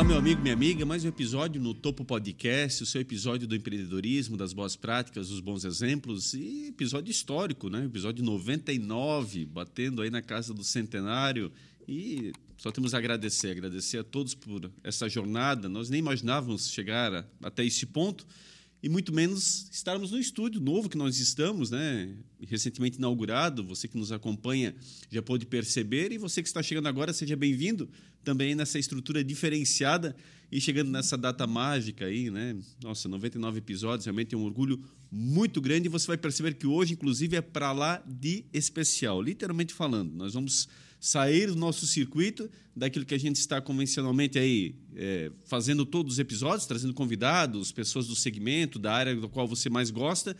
Olá, meu amigo, minha amiga. Mais um episódio no Topo Podcast, o seu episódio do empreendedorismo, das boas práticas, dos bons exemplos e episódio histórico, né? Episódio 99, batendo aí na casa do centenário. E só temos a agradecer, agradecer a todos por essa jornada. Nós nem imaginávamos chegar até esse ponto e muito menos estarmos no estúdio novo que nós estamos, né? Recentemente inaugurado. Você que nos acompanha já pôde perceber e você que está chegando agora, seja bem-vindo também nessa estrutura diferenciada e chegando nessa data mágica aí, né? Nossa, 99 episódios, realmente é um orgulho muito grande e você vai perceber que hoje, inclusive, é para lá de especial, literalmente falando. Nós vamos sair do nosso circuito, daquilo que a gente está convencionalmente aí é, fazendo todos os episódios, trazendo convidados, pessoas do segmento, da área do qual você mais gosta,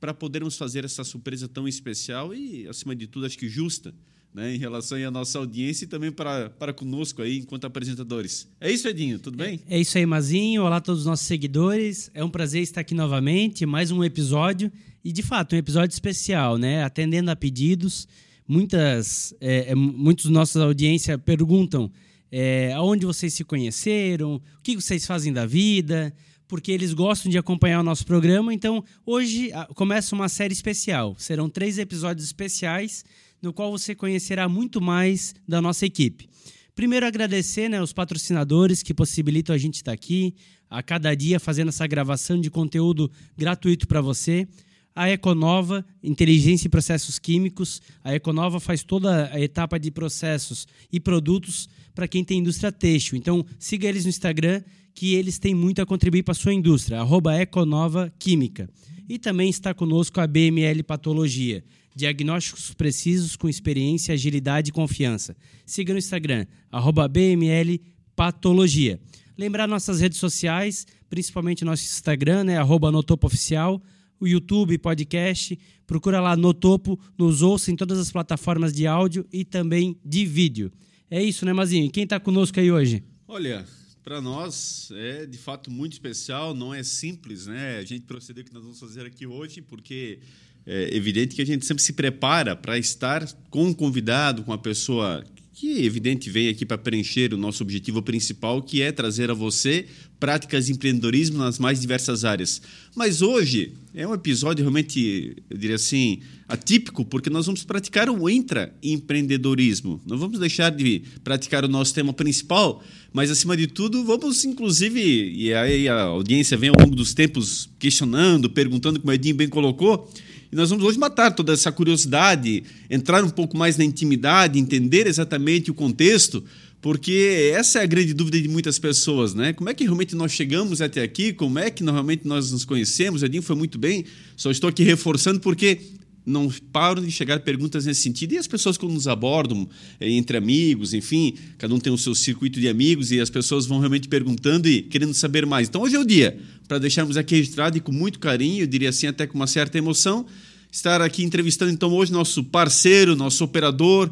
para podermos fazer essa surpresa tão especial e, acima de tudo, acho que justa. Né, em relação à nossa audiência e também para, para conosco aí enquanto apresentadores. É isso, Edinho, tudo bem? É, é isso aí, Mazinho. Olá a todos os nossos seguidores. É um prazer estar aqui novamente, mais um episódio e de fato um episódio especial, né? Atendendo a pedidos muitas, é, é muitos nossos audiência perguntam é, aonde vocês se conheceram, o que vocês fazem da vida, porque eles gostam de acompanhar o nosso programa. Então, hoje começa uma série especial. Serão três episódios especiais, no qual você conhecerá muito mais da nossa equipe. Primeiro, agradecer né, os patrocinadores que possibilitam a gente estar aqui, a cada dia fazendo essa gravação de conteúdo gratuito para você a Econova, inteligência e processos químicos. A Econova faz toda a etapa de processos e produtos para quem tem indústria têxtil. Então, siga eles no Instagram, que eles têm muito a contribuir para a sua indústria, arroba Econova Química. E também está conosco a BML Patologia, diagnósticos precisos com experiência, agilidade e confiança. Siga no Instagram, arroba BML Patologia. Lembrar nossas redes sociais, principalmente nosso Instagram, né, arroba Notopo Oficial, o YouTube, podcast. Procura lá no topo, nos ouça em todas as plataformas de áudio e também de vídeo. É isso, né, Mazinho? Quem está conosco aí hoje? Olha, para nós é de fato muito especial, não é simples, né? A gente proceder o que nós vamos fazer aqui hoje, porque é evidente que a gente sempre se prepara para estar com um convidado, com uma pessoa que, evidente, veio aqui para preencher o nosso objetivo principal, que é trazer a você práticas de empreendedorismo nas mais diversas áreas. Mas hoje é um episódio realmente, eu diria assim, atípico, porque nós vamos praticar o intraempreendedorismo. Não vamos deixar de praticar o nosso tema principal, mas acima de tudo, vamos inclusive, e aí a audiência vem ao longo dos tempos questionando, perguntando, como o Edinho bem colocou, e nós vamos hoje matar toda essa curiosidade, entrar um pouco mais na intimidade, entender exatamente o contexto, porque essa é a grande dúvida de muitas pessoas, né? Como é que realmente nós chegamos até aqui? Como é que normalmente nós nos conhecemos? Edinho foi muito bem, só estou aqui reforçando porque não param de chegar perguntas nesse sentido. E as pessoas quando nos abordam, eh, entre amigos, enfim, cada um tem o seu circuito de amigos e as pessoas vão realmente perguntando e querendo saber mais. Então hoje é o dia para deixarmos aqui registrado e com muito carinho, eu diria assim, até com uma certa emoção, estar aqui entrevistando então hoje nosso parceiro, nosso operador,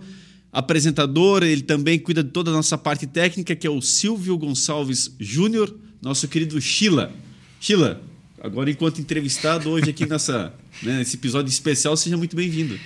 apresentador, ele também cuida de toda a nossa parte técnica, que é o Silvio Gonçalves Júnior, nosso querido Sheila. Sheila, agora enquanto entrevistado hoje aqui nessa, né, nesse episódio especial, seja muito bem-vindo.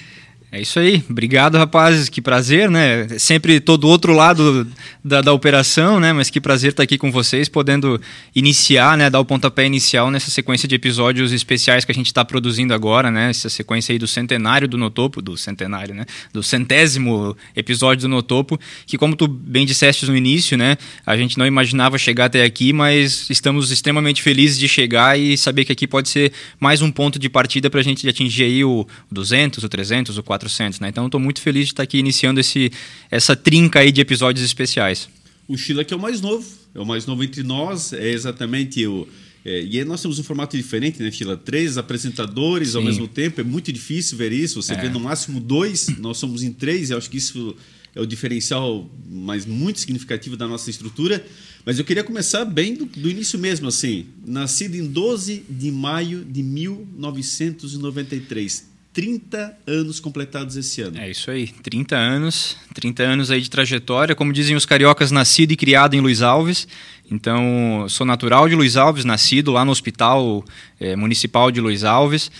É isso aí. Obrigado, rapazes. Que prazer, né? Sempre todo outro lado da, da operação, né? Mas que prazer estar aqui com vocês, podendo iniciar, né? Dar o pontapé inicial nessa sequência de episódios especiais que a gente está produzindo agora, né? Essa sequência aí do centenário do Notopo, do centenário, né? Do centésimo episódio do Notopo, que como tu bem disseste no início, né? A gente não imaginava chegar até aqui, mas estamos extremamente felizes de chegar e saber que aqui pode ser mais um ponto de partida para a gente atingir aí o 200, o 300, o 400 400, né? Então estou muito feliz de estar aqui iniciando esse, essa trinca aí de episódios especiais. O Sheila que é o mais novo, é o mais novo entre nós, é exatamente o... É, e aí nós temos um formato diferente, né, Sheila? Três apresentadores Sim. ao mesmo tempo, é muito difícil ver isso. Você é. vê no máximo dois, nós somos em três, e acho que isso é o diferencial mais muito significativo da nossa estrutura. Mas eu queria começar bem do, do, início mesmo, assim. Nascido em 12 de maio de 1993. 30 anos completados esse ano. É isso aí, 30 anos, 30 anos aí de trajetória, como dizem os cariocas, nascido e criado em Luiz Alves. Então, sou natural de Luiz Alves, nascido lá no Hospital é, Municipal de Luiz Alves,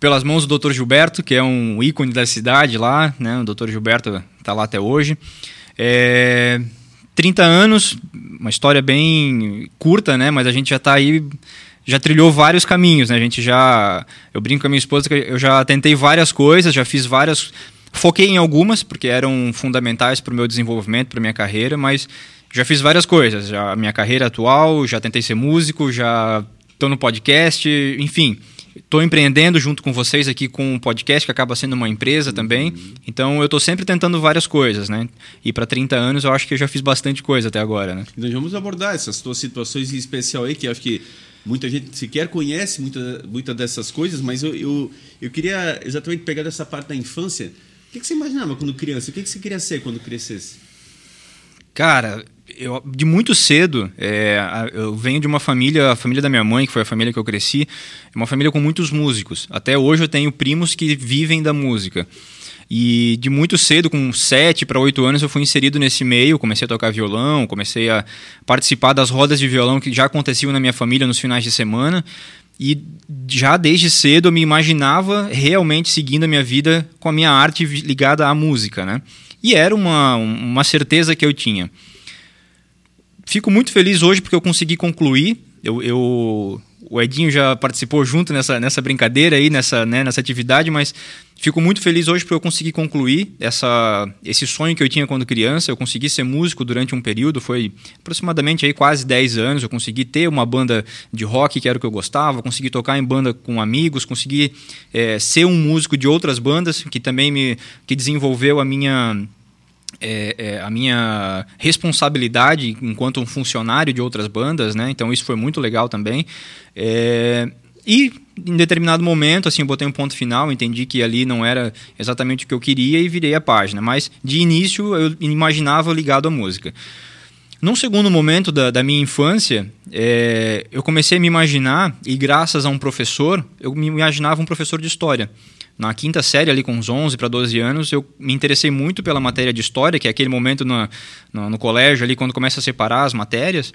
pelas mãos do Dr. Gilberto, que é um ícone da cidade lá, né? O Dr. Gilberto está lá até hoje. É, 30 anos, uma história bem curta, né? Mas a gente já está aí, já trilhou vários caminhos, né? A gente já, eu brinco com a minha esposa que eu já tentei várias coisas, já fiz várias, foquei em algumas porque eram fundamentais para o meu desenvolvimento, para minha carreira, mas já fiz várias coisas. Já a minha carreira atual, já tentei ser músico, já estou no podcast, enfim estou empreendendo junto com vocês aqui com um podcast que acaba sendo uma empresa também. Então eu estou sempre tentando várias coisas, né? E para 30 anos eu acho que eu já fiz bastante coisa até agora, né? Então vamos abordar essas tuas situações em especial aí, que acho que muita gente sequer conhece muita, muita dessas coisas, mas eu, eu, eu queria exatamente pegar dessa parte da infância. O que, que você imaginava quando criança? O que, que você queria ser quando crescesse? Cara, eu, de muito cedo, é, eu venho de uma família, a família da minha mãe, que foi a família que eu cresci, é uma família com muitos músicos. Até hoje eu tenho primos que vivem da música. E de muito cedo, com 7 para 8 anos, eu fui inserido nesse meio, comecei a tocar violão, comecei a participar das rodas de violão que já aconteciam na minha família nos finais de semana. E já desde cedo eu me imaginava realmente seguindo a minha vida com a minha arte ligada à música, né? E era uma, uma certeza que eu tinha. Fico muito feliz hoje porque eu consegui concluir. Eu, eu, o Edinho já participou junto nessa, nessa brincadeira aí, nessa, né, nessa atividade, mas fico muito feliz hoje porque eu consegui concluir essa, esse sonho que eu tinha quando criança. Eu consegui ser músico durante um período, foi aproximadamente aí quase 10 anos. Eu consegui ter uma banda de rock, que era o que eu gostava, consegui tocar em banda com amigos, consegui é, ser um músico de outras bandas, que também me que desenvolveu a minha é, é, a minha responsabilidade enquanto um funcionário de outras bandas, né? Então isso foi muito legal também. É, e em determinado momento, assim, eu botei um ponto final, entendi que ali não era exatamente o que eu queria e virei a página. Mas de início eu imaginava ligado à música. Num segundo momento da, da minha infância, é, eu comecei a me imaginar, e graças a um professor, eu me imaginava um professor de história na quinta série, ali com uns 11 para 12 anos, eu me interessei muito pela matéria de história, que é aquele momento no, no, no, colégio, ali quando começa a separar as matérias.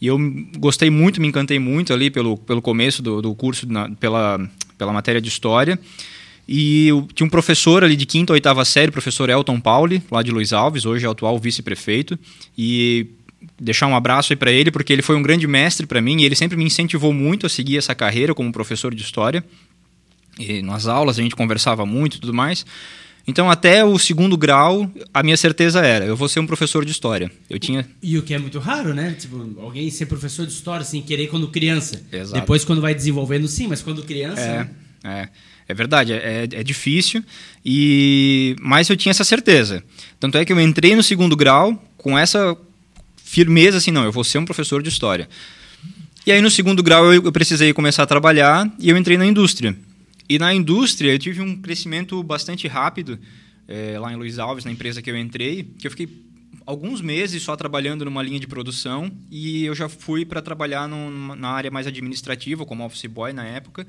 E eu gostei muito, me encantei muito ali pelo, pelo começo do, do curso, na, pela, pela matéria de história. E eu, tinha um professor ali de quinta ou oitava série, professor Elton Pauli, lá de Luiz Alves, hoje é o atual vice-prefeito. E deixar um abraço aí para ele, porque ele foi um grande mestre para mim e ele sempre me incentivou muito a seguir essa carreira como professor de história. E nas aulas a gente conversava muito e tudo mais. Então, até o segundo grau, a minha certeza era: eu vou ser um professor de história. Eu tinha. E o que é muito raro, né? Tipo, alguém ser professor de história sem querer quando criança. Exato. Depois, quando vai desenvolvendo, sim, mas quando criança. É, né? é. É verdade, é, é difícil, e mas eu tinha essa certeza. Tanto é que eu entrei no segundo grau com essa firmeza assim: não, eu vou ser um professor de história. E aí, no segundo grau, eu, eu precisei começar a trabalhar e eu entrei na indústria. E na indústria eu tive um crescimento bastante rápido é, lá em Luiz Alves, na empresa que eu entrei, que eu fiquei alguns meses só trabalhando numa linha de produção e eu já fui para trabalhar no, na área mais administrativa, como office boy na época.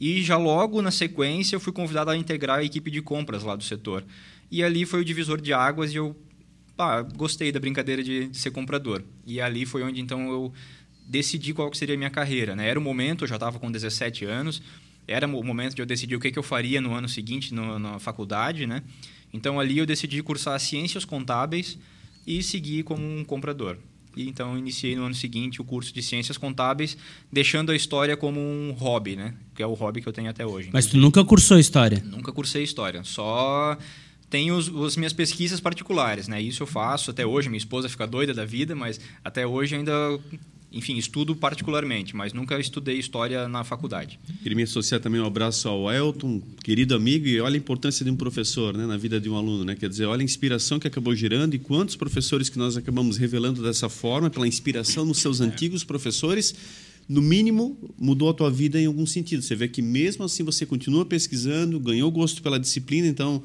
E já logo na sequência eu fui convidado a integrar a equipe de compras lá do setor. E ali foi o divisor de águas e eu pá, gostei da brincadeira de, de ser comprador. E ali foi onde então eu decidi qual seria a minha carreira. Né? Era o momento, eu já estava com 17 anos, era o momento de eu decidir o que, que eu faria no ano seguinte no, na faculdade, né? Então ali eu decidi cursar ciências contábeis e seguir como um comprador. E então iniciei no ano seguinte o curso de ciências contábeis, deixando a história como um hobby, né? Que é o hobby que eu tenho até hoje. Mas tu nunca cursou história? Nunca cursei história, só tenho os, as minhas pesquisas particulares, né? Isso eu faço até hoje. Minha esposa fica doida da vida, mas até hoje ainda enfim, estudo particularmente, mas nunca estudei história na faculdade. Queria me associar também um abraço ao Elton, querido amigo, e olha a importância de um professor né, na vida de um aluno. Né? Quer dizer, olha a inspiração que acabou gerando e quantos professores que nós acabamos revelando dessa forma, pela inspiração nos seus é. antigos professores, no mínimo, mudou a tua vida em algum sentido. Você vê que mesmo assim você continua pesquisando, ganhou gosto pela disciplina, então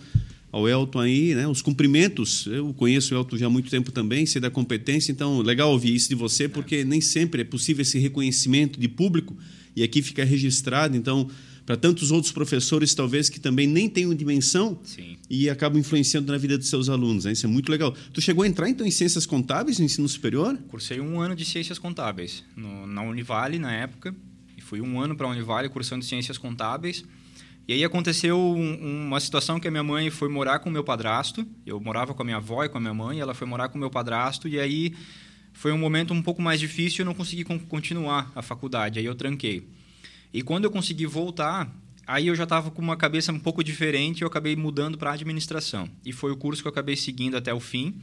ao Elton aí, né? Os cumprimentos, eu conheço o Elton já há muito tempo também, sei da competência, então legal ouvir isso de você, porque nem sempre é possível esse reconhecimento de público e aqui fica registrado, então para tantos outros professores talvez que também nem tenham dimensão Sim. e acabam influenciando na vida dos seus alunos, né? Isso é muito legal. Tu chegou a entrar então em ciências contábeis no ensino superior? Cursei um ano de ciências contábeis no, na Univale na época e fui um ano para a Univale cursando ciências contábeis. E aí aconteceu um, uma situação que a minha mãe foi morar com o meu padrasto. Eu morava com a minha avó e com a minha mãe, ela foi morar com o meu padrasto e aí foi um momento um pouco mais difícil, eu não consegui continuar a faculdade, aí eu tranquei. E quando eu consegui voltar, aí eu já estava com uma cabeça um pouco diferente, eu acabei mudando para administração. E foi o curso que eu acabei seguindo até o fim.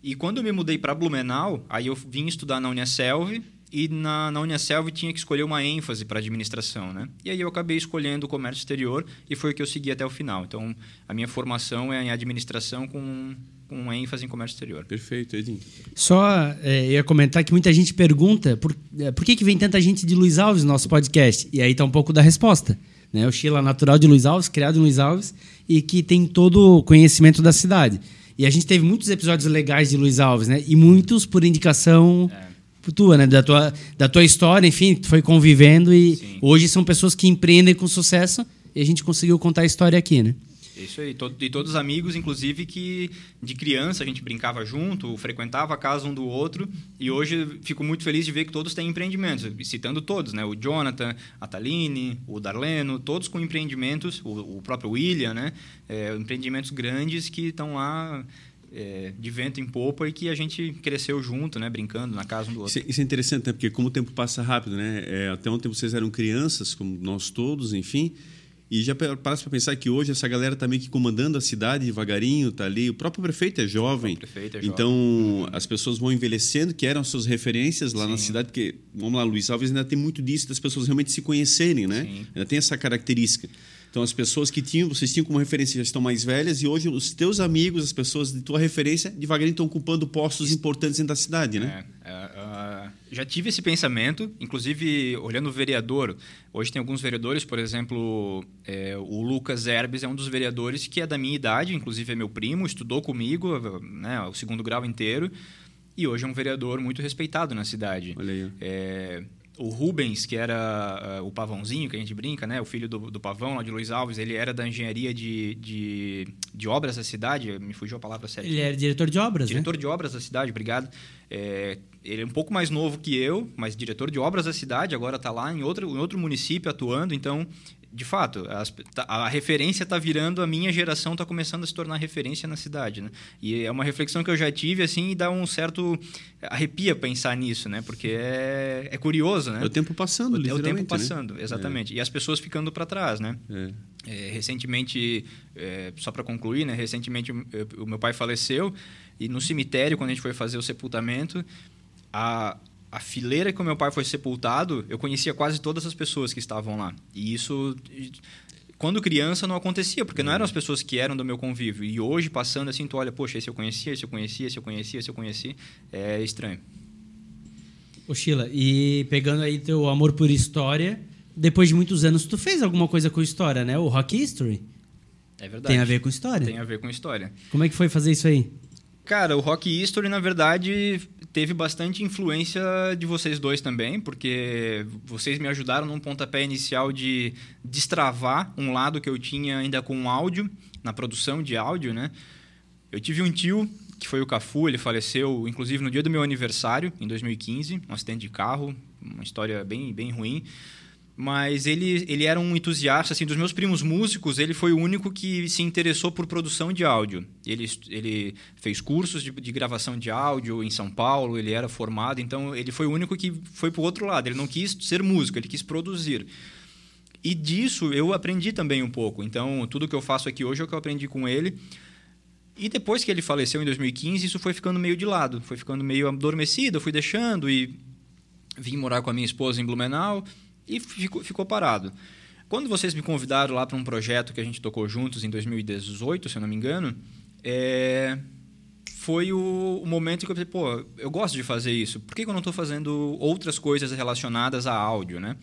E quando eu me mudei para Blumenau, aí eu vim estudar na Unicelv e na, na Unicelv tinha que escolher uma ênfase para administração, né? E aí eu acabei escolhendo o comércio exterior e foi o que eu segui até o final. Então, a minha formação é em administração com com ênfase em comércio exterior. Perfeito, Edinho. Só é, ia comentar que muita gente pergunta por, é, por que, que vem tanta gente de Luiz Alves no nosso podcast? E aí está um pouco da resposta. Né? O Sheila natural de Luiz Alves, criado em Luiz Alves e que tem todo o conhecimento da cidade. E a gente teve muitos episódios legais de Luiz Alves, né? E muitos por indicação é. Tua, né? Da tua, da tua história, enfim, tu foi convivendo e Sim. hoje são pessoas que empreendem com sucesso e a gente conseguiu contar a história aqui, né? Isso aí, e todos os amigos, inclusive, que de criança a gente brincava junto, frequentava a casa um do outro, e hoje fico muito feliz de ver que todos têm empreendimentos, citando todos, né? O Jonathan, a Taline, o Darleno, todos com empreendimentos, o, o próprio William, né? É, empreendimentos grandes que estão lá é, de vento em popa e que a gente cresceu junto, né, brincando na casa um do outro. Isso, é, isso é interessante, né? porque como o tempo passa rápido, né? É, até ontem vocês eram crianças, como nós todos, enfim, e já parece para pensar que hoje essa galera está meio que comandando a cidade devagarinho, tá ali. O próprio prefeito é jovem. Prefeito é jovem. Então uhum. as pessoas vão envelhecendo, que eram suas referências lá Sim. na cidade, porque, vamos lá, Luiz Alves ainda tem muito disso das pessoas realmente se conhecerem, né? Sim. Ainda tem essa característica. Então, as pessoas que tinham, vocês tinham como referência já estão mais velhas e hoje os teus amigos, as pessoas de tua referência, devagarinho estão ocupando postos importantes dentro da cidade, né? É, é, uh, já tive esse pensamento, inclusive olhando o vereador. Hoje tem alguns vereadores, por exemplo, é, o Lucas Herbes é um dos vereadores que é da minha idade, inclusive é meu primo, estudou comigo né, o segundo grau inteiro e hoje é um vereador muito respeitado na cidade. Olha aí. É, o Rubens, que era uh, o pavãozinho, que a gente brinca, né? O filho do, do pavão, lá de Luiz Alves, ele era da engenharia de, de, de obras da cidade. Me fugiu a palavra certa. Ele era diretor de obras, né? Diretor né? de obras da cidade, obrigado. É, ele é um pouco mais novo que eu, mas diretor de obras da cidade, agora está lá em outro, em outro município atuando. Então, de fato, as, tá, a referência está virando, a minha geração está começando a se tornar referência na cidade, né? E é uma reflexão que eu já tive, assim, e dá um certo arrepia pensar nisso, né? Porque é, é curioso, né? É o tempo passando, É o tempo né? passando, né? exatamente. É. E as pessoas ficando para trás, né? É. É, recentemente, é, só para concluir, né? Recentemente o meu pai faleceu e no cemitério, quando a gente foi fazer o sepultamento, a a fileira que o meu pai foi sepultado, eu conhecia quase todas as pessoas que estavam lá. E isso, quando criança, não acontecia, porque não eram as pessoas que eram do meu convívio. E hoje, passando assim, tu olha, poxa, esse eu conhecia, esse eu conhecia, esse eu conhecia, esse eu conhecia. É estranho. Ô, Sheila, e pegando aí teu amor por história, depois de muitos anos, tu fez alguma coisa com história, né? O Rock History. É verdade. Tem a ver com história? Tem a ver com história. Como é que foi fazer isso aí? Cara, o Rock History, na verdade, teve bastante influência de vocês dois também, porque vocês me ajudaram num pontapé inicial de destravar um lado que eu tinha ainda com áudio, na produção de áudio, né? Eu tive um tio, que foi o Cafu, ele faleceu, inclusive, no dia do meu aniversário, em 2015, um acidente de carro, uma história bem, bem ruim mas ele, ele era um entusiasta, assim, dos meus primos músicos, ele foi o único que se interessou por produção de áudio. Ele, ele fez cursos de, de gravação de áudio em São Paulo, ele era formado, então ele foi o único que foi para o outro lado. Ele não quis ser músico, ele quis produzir. E disso eu aprendi também um pouco. Então, tudo que eu faço aqui hoje é o que eu aprendi com ele. E depois que ele faleceu em 2015, isso foi ficando meio de lado, foi ficando meio adormecido, eu fui deixando e vim morar com a minha esposa em Blumenau e ficou, ficou parado. Quando vocês me convidaram lá para um projeto que a gente tocou juntos em 2018, se eu não me engano, é, foi o, o, momento que eu pensei, pô, eu gosto de fazer isso. Por que, que eu não estou fazendo outras coisas relacionadas a áudio, né?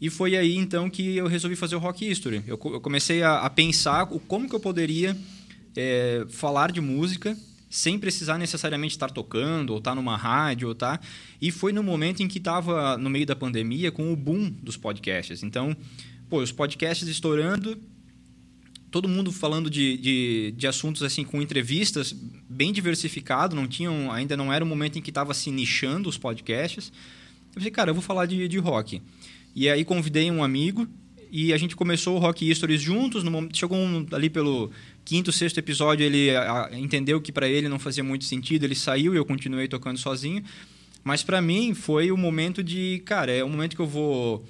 E foi aí então que eu resolvi fazer o Rock History. Eu, eu comecei a, a, pensar como que eu poderia é, falar de música sem precisar necessariamente estar tocando ou estar numa rádio ou tá. E foi no momento em que estava no meio da pandemia com o boom dos podcasts. Então pô os podcasts estourando todo mundo falando de, de, de assuntos assim com entrevistas bem diversificado não tinham ainda não era o momento em que estava se nichando os podcasts. Eu falei cara eu vou falar de, de rock. E aí convidei um amigo E a gente começou o Rock Stories juntos. No, chegou um, ali pelo quinto, sexto episódio, ele entendeu que para ele não fazia muito sentido, ele saiu e eu continuei tocando sozinho. Mas para mim foi o momento de, cara, é o momento que eu vou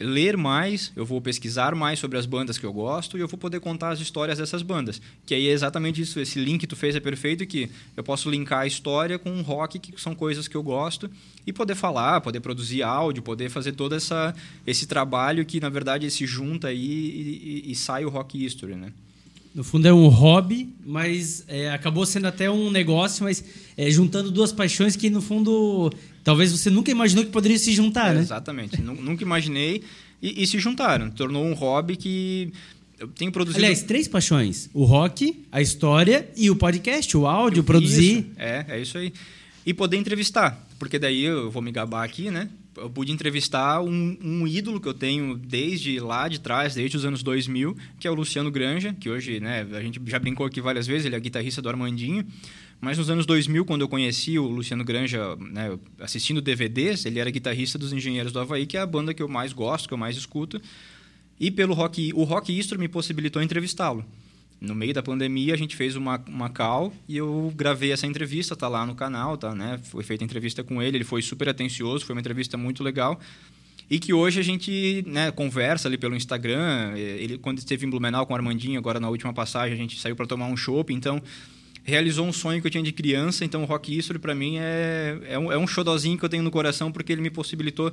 ler mais, eu vou pesquisar mais sobre as bandas que eu gosto e eu vou poder contar as histórias dessas bandas. Que aí é exatamente isso, esse link que tu fez é perfeito que eu posso linkar a história com o rock, que são coisas que eu gosto, e poder falar, poder produzir áudio, poder fazer todo essa, esse trabalho que, na verdade, se junta aí e, e, e sai o Rock History, né? No fundo é um hobby, mas é, acabou sendo até um negócio, mas é, juntando duas paixões que no fundo talvez você nunca imaginou que poderiam se juntar, é, né? Exatamente, nunca imaginei e, e, se juntaram. Tornou um hobby que eu tenho produzido. Aliás, três paixões: o rock, a história e o podcast, o áudio, produzir. Isso. É, é isso aí. E poder entrevistar, porque daí eu vou me gabar aqui, né? Eu pude entrevistar um, um, ídolo que eu tenho desde lá de trás, desde os anos 2000, que é o Luciano Granja, que hoje, né, a gente já brincou aqui várias vezes, ele é guitarrista do Armandinho. Mas nos anos 2000, quando eu conheci o Luciano Granja, né, assistindo DVDs, ele era guitarrista dos Engenheiros do Havaí, que é a banda que eu mais gosto, que eu mais escuto. E pelo Rock, o Rock Istro me possibilitou entrevistá-lo. No meio da pandemia, a gente fez uma, uma call e eu gravei essa entrevista, tá lá no canal, tá, né? Foi feita entrevista com ele, ele foi super atencioso, foi uma entrevista muito legal. E que hoje a gente né, conversa ali pelo Instagram. Ele, quando esteve em Blumenau com o Armandinho, agora na última passagem, a gente saiu para tomar um chopp. Então, realizou um sonho que eu tinha de criança. Então, o Rock History, para mim, é, é, um, é um xodozinho que eu tenho no coração, porque ele me possibilitou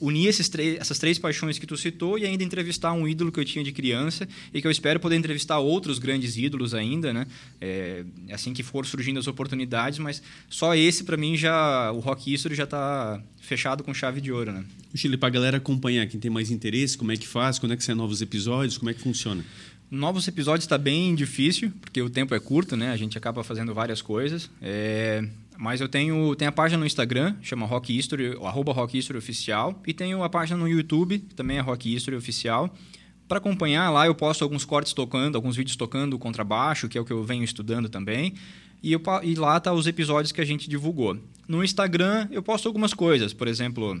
unir esses essas três paixões que tu citou e ainda entrevistar um ídolo que eu tinha de criança e que eu espero poder entrevistar outros grandes ídolos ainda, né? É, assim que for surgindo as oportunidades, mas só esse para mim já o Rock History já está fechado com chave de ouro, né? Chile, para a galera acompanhar, quem tem mais interesse, como é que faz, quando é que saem novos episódios, como é que funciona? Novos episódios está bem difícil, porque o tempo é curto, né? A gente acaba fazendo várias coisas. É... Mas eu tenho, tenho a página no Instagram, chama Rock History, arroba Rock History Oficial. E tenho a página no YouTube, que também é Rock History Oficial. Para acompanhar lá, eu posto alguns cortes tocando, alguns vídeos tocando contrabaixo, que é o que eu venho estudando também. E, eu, e lá tá os episódios que a gente divulgou. No Instagram, eu posto algumas coisas. Por exemplo,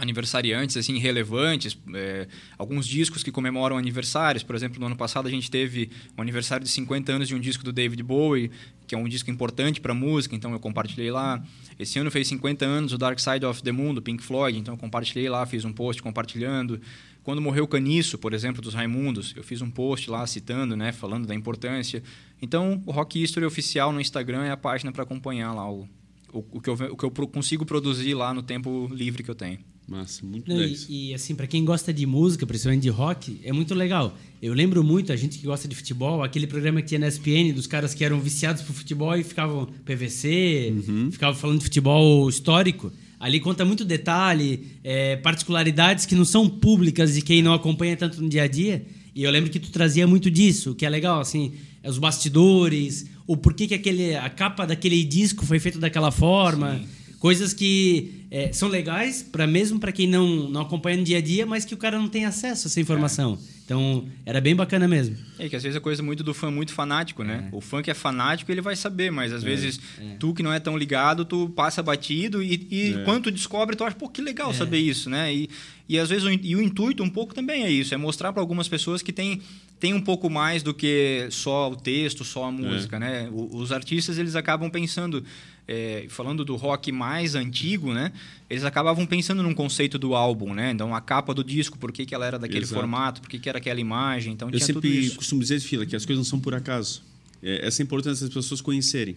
aniversariantes assim relevantes, é, alguns discos que comemoram aniversários. Por exemplo, no ano passado a gente teve o um aniversário de 50 anos de um disco do David Bowie, que é um disco importante para música, então eu compartilhei lá. Esse ano fez 50 anos o Dark Side of the Moon do Pink Floyd, então eu compartilhei lá, fiz um post compartilhando. Quando morreu Caniço, por exemplo, dos Raimundos, eu fiz um post lá citando, né, falando da importância. Então, o Rock History oficial no Instagram é a página para acompanhar lá o, o, o, que eu, o que eu consigo produzir lá no tempo livre que eu tenho. Massa, muito Não, e, e, assim, para quem gosta de música, principalmente de rock, é muito legal. Eu lembro muito, a gente que gosta de futebol, aquele programa que tinha na SPN, dos caras que eram viciados por futebol e ficavam PVC, uhum. ficavam falando de futebol histórico. Ali conta muito detalhe, é, particularidades que não são públicas de quem não acompanha tanto no dia a dia. E eu lembro que tu trazia muito disso, que é legal, assim, os bastidores, o porquê que aquele, a capa daquele disco foi feita daquela forma. Sim coisas que é, são legais para mesmo para quem não, não acompanha no dia a dia, mas que o cara não tem acesso a essa informação. É. Então, era bem bacana mesmo. É que às vezes a coisa muito do fã muito fanático, né? É. O fã que é fanático, ele vai saber, mas às é. vezes é. tu que não é tão ligado, tu passa batido e, e é. quando tu descobre, tu acha, pô, que legal saber isso, né? E, e às vezes o, e o intuito um pouco também é isso, é mostrar para algumas pessoas que tem tem um pouco mais do que só o texto, só a música, né? os artistas eles acabam pensando é, falando do rock mais antigo, né? Eles acabavam pensando num conceito do álbum, né? Então, a capa do disco, por que, que ela era daquele Exato. formato, por que, que era aquela imagem. Então, Eu sempre costumo dizer, Fila, que as coisas não são por acaso. É, essa é importância das pessoas conhecerem.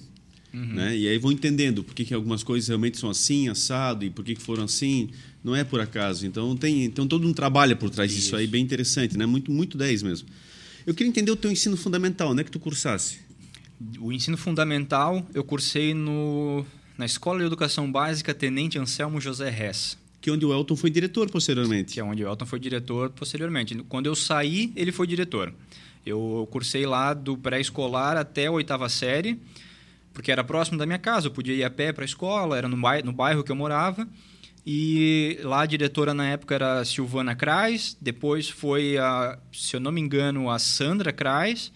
Uhum. Né? E aí vão entendendo por que, que algumas coisas realmente são assim, assado, e por que, que foram assim. Não é por acaso. Então, tem então, todo um trabalho por trás Isso. disso aí, bem interessante, né? Muito, muito 10 mesmo. Eu queria entender o teu ensino fundamental, onde é que tu cursasse? o ensino fundamental eu cursei no, na Escola de Educação Básica Tenente Anselmo José Hess. Que é onde o Elton foi diretor posteriormente. Que é onde o Elton foi diretor posteriormente. Quando eu saí, ele foi diretor. Eu cursei lá do pré-escolar até a oitava série, porque era próximo da minha casa. Eu podia ir a pé para a escola, era no bairro, no bairro que eu morava. E lá a diretora na época era Silvana Krais, depois foi, a, se eu não me engano, a Sandra Krais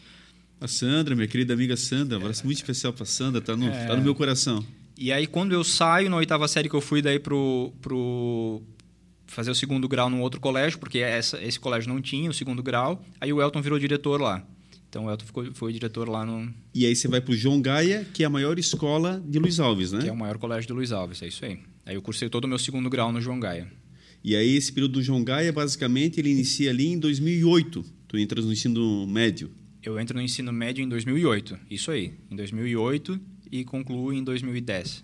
a Sandra, minha querida amiga Sandra, um abraço muito especial para Sandra, tá no, é... tá no meu coração. E aí, quando eu saio na oitava série que eu fui daí pro, pro, fazer o segundo grau num outro colégio, porque essa, esse colégio não tinha o segundo grau. Aí o Elton virou diretor lá. Então o Elton ficou, foi diretor lá no. E aí você vai para o João Gaia, que é a maior escola de Luiz Alves, né? Que é o maior colégio de Luiz Alves, é isso aí. Aí eu cursei todo o meu segundo grau no João Gaia. E aí esse período do João Gaia, basicamente, ele inicia ali em 2008. Tu entras no ensino médio. Eu entro no ensino médio em 2008, isso aí. Em 2008 e concluo em 2010.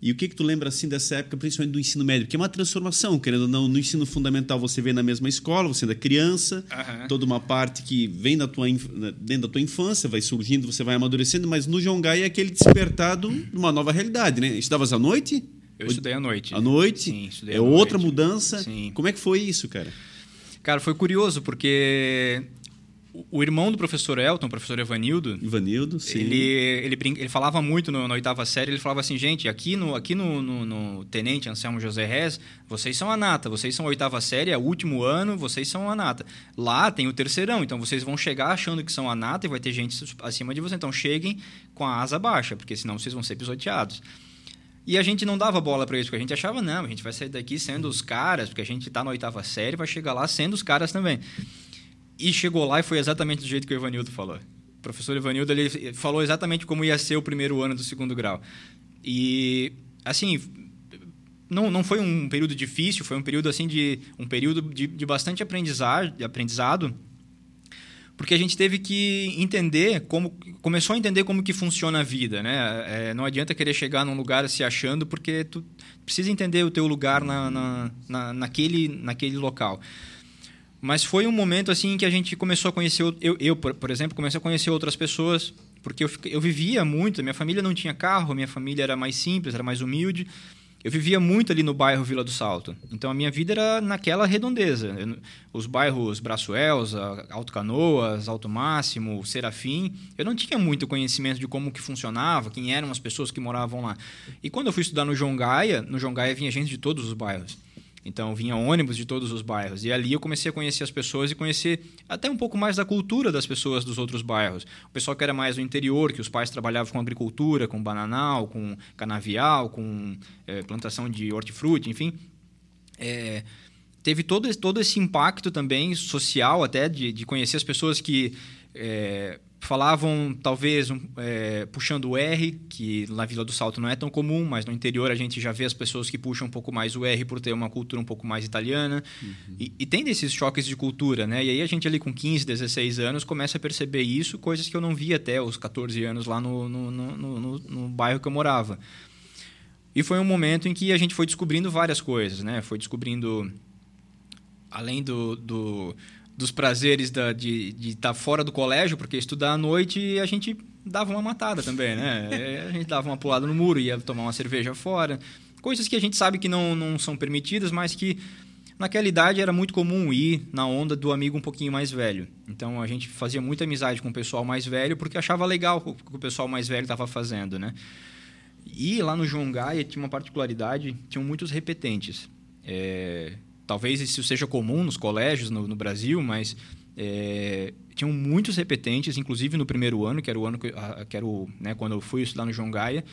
E o que que tu lembra assim dessa época, principalmente do ensino médio? Porque é uma transformação, querendo ou não, no ensino fundamental você vem na mesma escola, você ainda é criança, Aham. toda uma parte que vem da tua, inf- dentro da tua infância, vai surgindo, você vai amadurecendo, mas no João Gaia é aquele despertado de uma nova realidade, né? Estudavas à noite? Eu estudei à noite. À noite? Sim, estudei É à outra noite. mudança. Sim. Como é que foi isso, cara? Cara, foi curioso, porque o- irmão do professor Elton, o professor Evanildo, Ivanildo, sim. Ele, ele, ele falava muito no- na oitava série, ele falava assim, gente, aqui no, aqui no, no, no Tenente Anselmo José Rez, vocês são a nata, vocês são a oitava série, é o último ano, vocês são a nata. Lá tem o terceirão, então vocês vão chegar achando que são a nata e vai ter gente acima de vocês, então cheguem com a asa baixa, porque senão vocês vão ser pisoteados. E a gente não dava bola para isso, porque a gente achava, não, a gente vai sair daqui sendo os caras, porque a gente tá na oitava série, vai chegar lá sendo os caras também. E chegou lá e foi exatamente do jeito que o Evanildo falou. O professor Evanildo ele falou exatamente como ia ser o primeiro ano do segundo grau. E, assim, não, não foi um período difícil, foi um período assim de um período de, de bastante aprendizado, aprendizado, porque a gente teve que entender como começou a entender como que funciona a vida, né? É, não adianta querer chegar num lugar se achando, porque tu precisa entender o teu lugar na, na, na, naquele, naquele local. Mas foi um momento assim que a gente começou a conhecer. Eu, eu por, exemplo, comecei a conhecer outras pessoas, porque eu, eu vivia muito. Minha família não tinha carro, minha família era mais simples, era mais humilde. Eu vivia muito ali no bairro Vila do Salto. Então a minha vida era naquela redondeza. Eu- os bairros Braço Elza, Alto Canoas, Alto Máximo, Serafim. Eu não tinha muito conhecimento de como que funcionava, quem eram as pessoas que moravam lá. E quando eu fui estudar no João Gaia, no João Gaia vinha gente de todos os bairros. Então vinha ônibus de todos os bairros. E ali eu comecei a conhecer as pessoas e conhecer até um pouco mais da cultura das pessoas dos outros bairros. O pessoal que era mais do interior, que os pais trabalhavam com agricultura, com bananal, com canavial, com eh, plantação de hortifruti, enfim. É, teve todo, todo esse impacto também social até de, de conhecer as pessoas que é, falavam talvez um, é, puxando o R que na Vila do Salto não é tão comum mas no interior a gente já vê as pessoas que puxam um pouco mais o R por ter uma cultura um pouco mais italiana. E, e tem desses choques de cultura né? E aí a gente ali com 15 16 anos começa a perceber isso coisas que eu não via até os 14 anos lá no, no, no, no, no- no bairro que eu morava. E foi um momento em que a gente foi descobrindo várias coisas, né? Foi descobrindo, além do, do- dos prazeres da- de estar fora do colégio, porque estudar à noite a gente dava uma matada também, né? É, A gente dava uma pulada no muro, ia tomar uma cerveja fora. Coisas que a gente sabe que não, não são permitidas, mas que naquela idade era muito comum ir na onda do amigo um pouquinho mais velho. Então a gente fazia muita amizade com o pessoal mais velho porque achava legal o que o pessoal mais velho estava fazendo, né? E lá no João Gaia tinha uma particularidade, tinham muitos repetentes. É, talvez isso seja comum nos colégios no, no Brasil, mas é, tinham muitos repetentes, inclusive no primeiro ano, que era o ano que, que era o, né, quando eu fui estudar no João Gaia.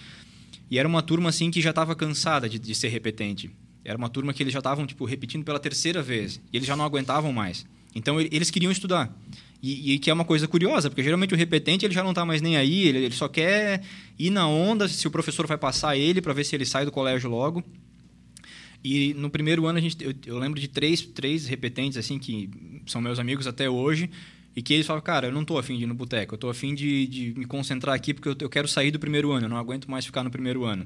E era uma turma assim que já estava cansada de, de ser repetente. Era uma turma que eles já estavam tipo repetindo pela terceira vez e eles já não aguentavam mais. Então eles queriam estudar. E, e que é uma coisa curiosa, porque geralmente o repetente ele já não está mais nem aí, ele, ele só quer ir na onda se o professor vai passar ele para ver se ele sai do colégio logo. E no primeiro ano a gente, eu, eu lembro de três, três repetentes assim que são meus amigos até hoje e que eles falam, cara, eu não tô afim de ir no boteco, eu tô afim de, de me concentrar aqui porque eu, eu quero sair do primeiro ano, eu não aguento mais ficar no primeiro ano.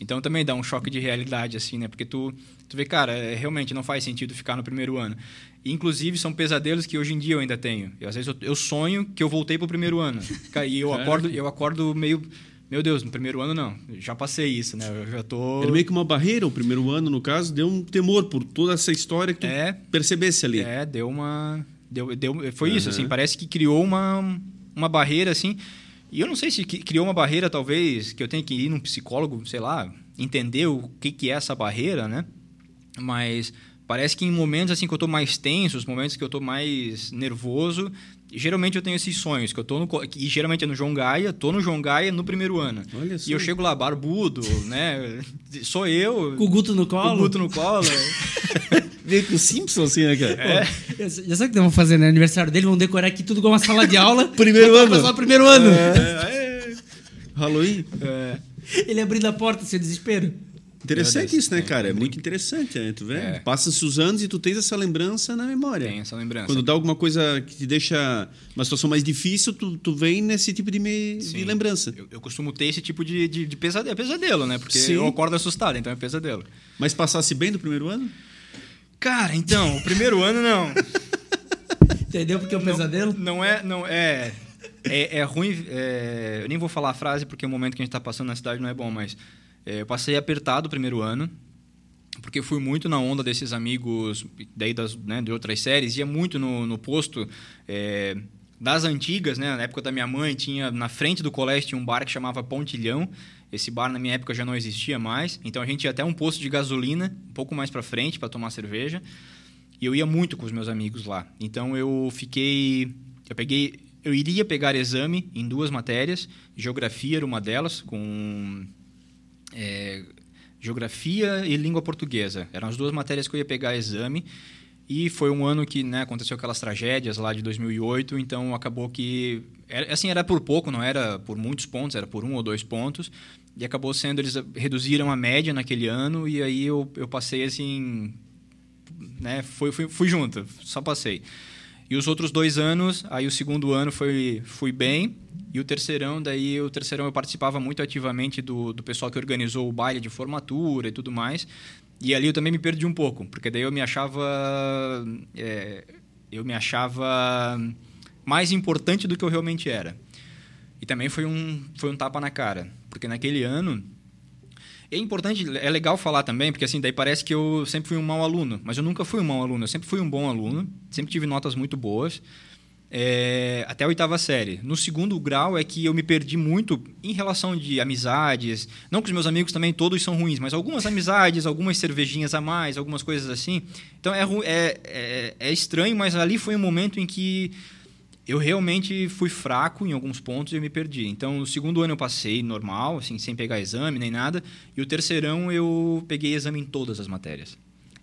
Então também dá um choque de realidade assim, né? Porque tu, tu vê, cara, é, realmente não faz sentido ficar no primeiro ano. E, inclusive são pesadelos que hoje em dia eu ainda tenho. E, às vezes eu, eu sonho que eu voltei pro primeiro ano. E eu acordo, eu acordo meio meu Deus, no primeiro ano não. Já passei isso, né? Eu já tô Era meio que uma barreira, o primeiro ano, no caso, deu um temor por toda essa história que tu É. percebesse ali. É, deu uma. Deu, deu, foi isso, Uhum. assim, parece que criou uma, uma barreira, assim. E eu não sei se criou uma barreira, talvez, que eu tenho que ir num psicólogo, sei lá, entender o que, que é essa barreira, né? Mas parece que em momentos assim que eu tô mais tenso, os momentos que eu tô mais nervoso, geralmente eu tenho esses sonhos, que eu tô no. E geralmente é no João Gaia, tô no João Gaia no primeiro ano. Olha só. E eu chego lá, barbudo, né? Sou eu. Com o Guto no Com colo. o Guto no colo. Veio com o Simpson assim, né, cara? É. Já sabe o que vão fazer no aniversário dele? Vão decorar aqui tudo igual uma sala de aula. Primeiro ano. Passar o primeiro ano. É, é. Halloween. Ele abrindo a porta, seu desespero. Interessante isso, né, cara? É muito interessante, né? Tu vê? É. Passa-se os anos e tu tens essa lembrança na memória. Tem essa lembrança. Quando dá alguma coisa que te deixa uma situação mais difícil, tu, tu vem nesse tipo de, me- de lembrança. Eu, eu costumo ter esse tipo de, de, de pesadelo, é pesadelo, né? Porque Sim. eu acordo assustado, então é pesadelo. Mas passasse bem do primeiro ano? Cara, então, o primeiro ano não. Entendeu porque é um pesadelo? Não é, não é. É, é ruim. é, eu nem vou falar a frase porque o momento que a gente está passando na cidade não é bom, mas é, eu passei apertado o primeiro ano. Porque fui muito na onda desses amigos daí das, né, de outras séries, ia muito no, no posto é, das antigas, né? Na época da minha mãe, tinha na frente do colégio tinha um bar que chamava Pontilhão. Esse bar na minha época já não existia mais, então a gente ia até um posto de gasolina, um pouco mais para frente para tomar cerveja. E eu ia muito com os meus amigos lá. Então eu fiquei. Eu peguei. Eu iria pegar exame em duas matérias. Geografia era uma delas, com. É, geografia e língua portuguesa. Eram as duas matérias que eu ia pegar exame. E foi um ano que né, aconteceu aquelas tragédias lá de 2008, então acabou que. Era, assim, era por pouco, não era por muitos pontos, era por um ou dois pontos. E acabou sendo. Eles reduziram a média naquele ano, e aí eu, eu passei assim né, fui, fui, fui junto, só passei. E os outros dois anos, aí o segundo ano foi, fui bem, e o terceirão, daí o terceirão eu participava muito ativamente do, do pessoal que organizou o baile de formatura e tudo mais, e ali eu também me perdi um pouco, porque daí eu me achava... é, eu me achava mais importante do que eu realmente era. E também foi um, foi um tapa na cara, porque naquele ano é importante, é legal falar também, porque assim, daí parece que eu sempre fui um mau aluno, mas eu nunca fui um mau aluno, eu sempre fui um bom aluno, sempre tive notas muito boas, é, até a oitava série. No segundo grau é que eu me perdi muito em relação de amizades, não que os meus amigos também todos são ruins, mas algumas amizades, algumas cervejinhas a mais, algumas coisas assim. Então é, é, é, é estranho, mas ali foi um momento em que eu realmente fui fraco em alguns pontos e eu me perdi. Então, no segundo ano eu passei normal, assim, sem pegar exame nem nada. E o terceirão eu peguei exame em todas as matérias.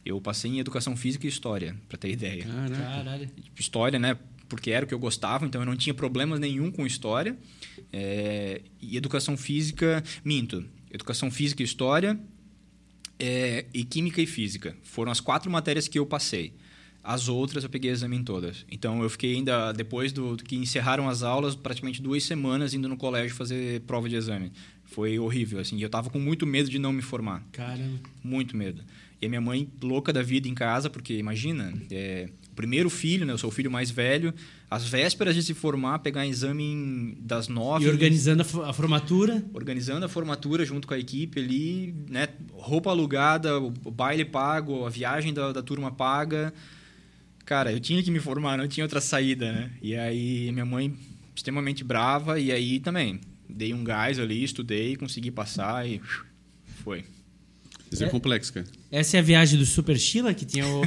Eu passei em educação física e história, para ter ideia. Caralho. História, né? Porque era o que eu gostava, então eu não tinha problemas nenhum com história. É, e educação física, minto. Educação física e história é, e química e física. Foram as quatro matérias que eu passei. As outras eu peguei exame em todas. Então eu fiquei ainda, depois do, do que encerraram as aulas, praticamente duas semanas indo no colégio fazer prova de exame. Foi horrível, assim. Eu tava com muito medo de não me formar. Caramba. Muito medo. E a minha mãe, louca da vida em casa, porque imagina, é, o primeiro filho, né? Eu sou o filho mais velho. Às vésperas de se formar, pegar exame em- das nove. E organizando a a formatura. organizando a formatura junto com a equipe ali, né? Roupa alugada, o o baile pago, a viagem da, da turma paga. Cara, eu tinha que me formar, não tinha outra saída, né? E aí minha mãe extremamente brava e aí também dei um gás ali, estudei, consegui passar e foi. Isso é, complexo, cara. Essa é a viagem do Super Sheila, que tinha o.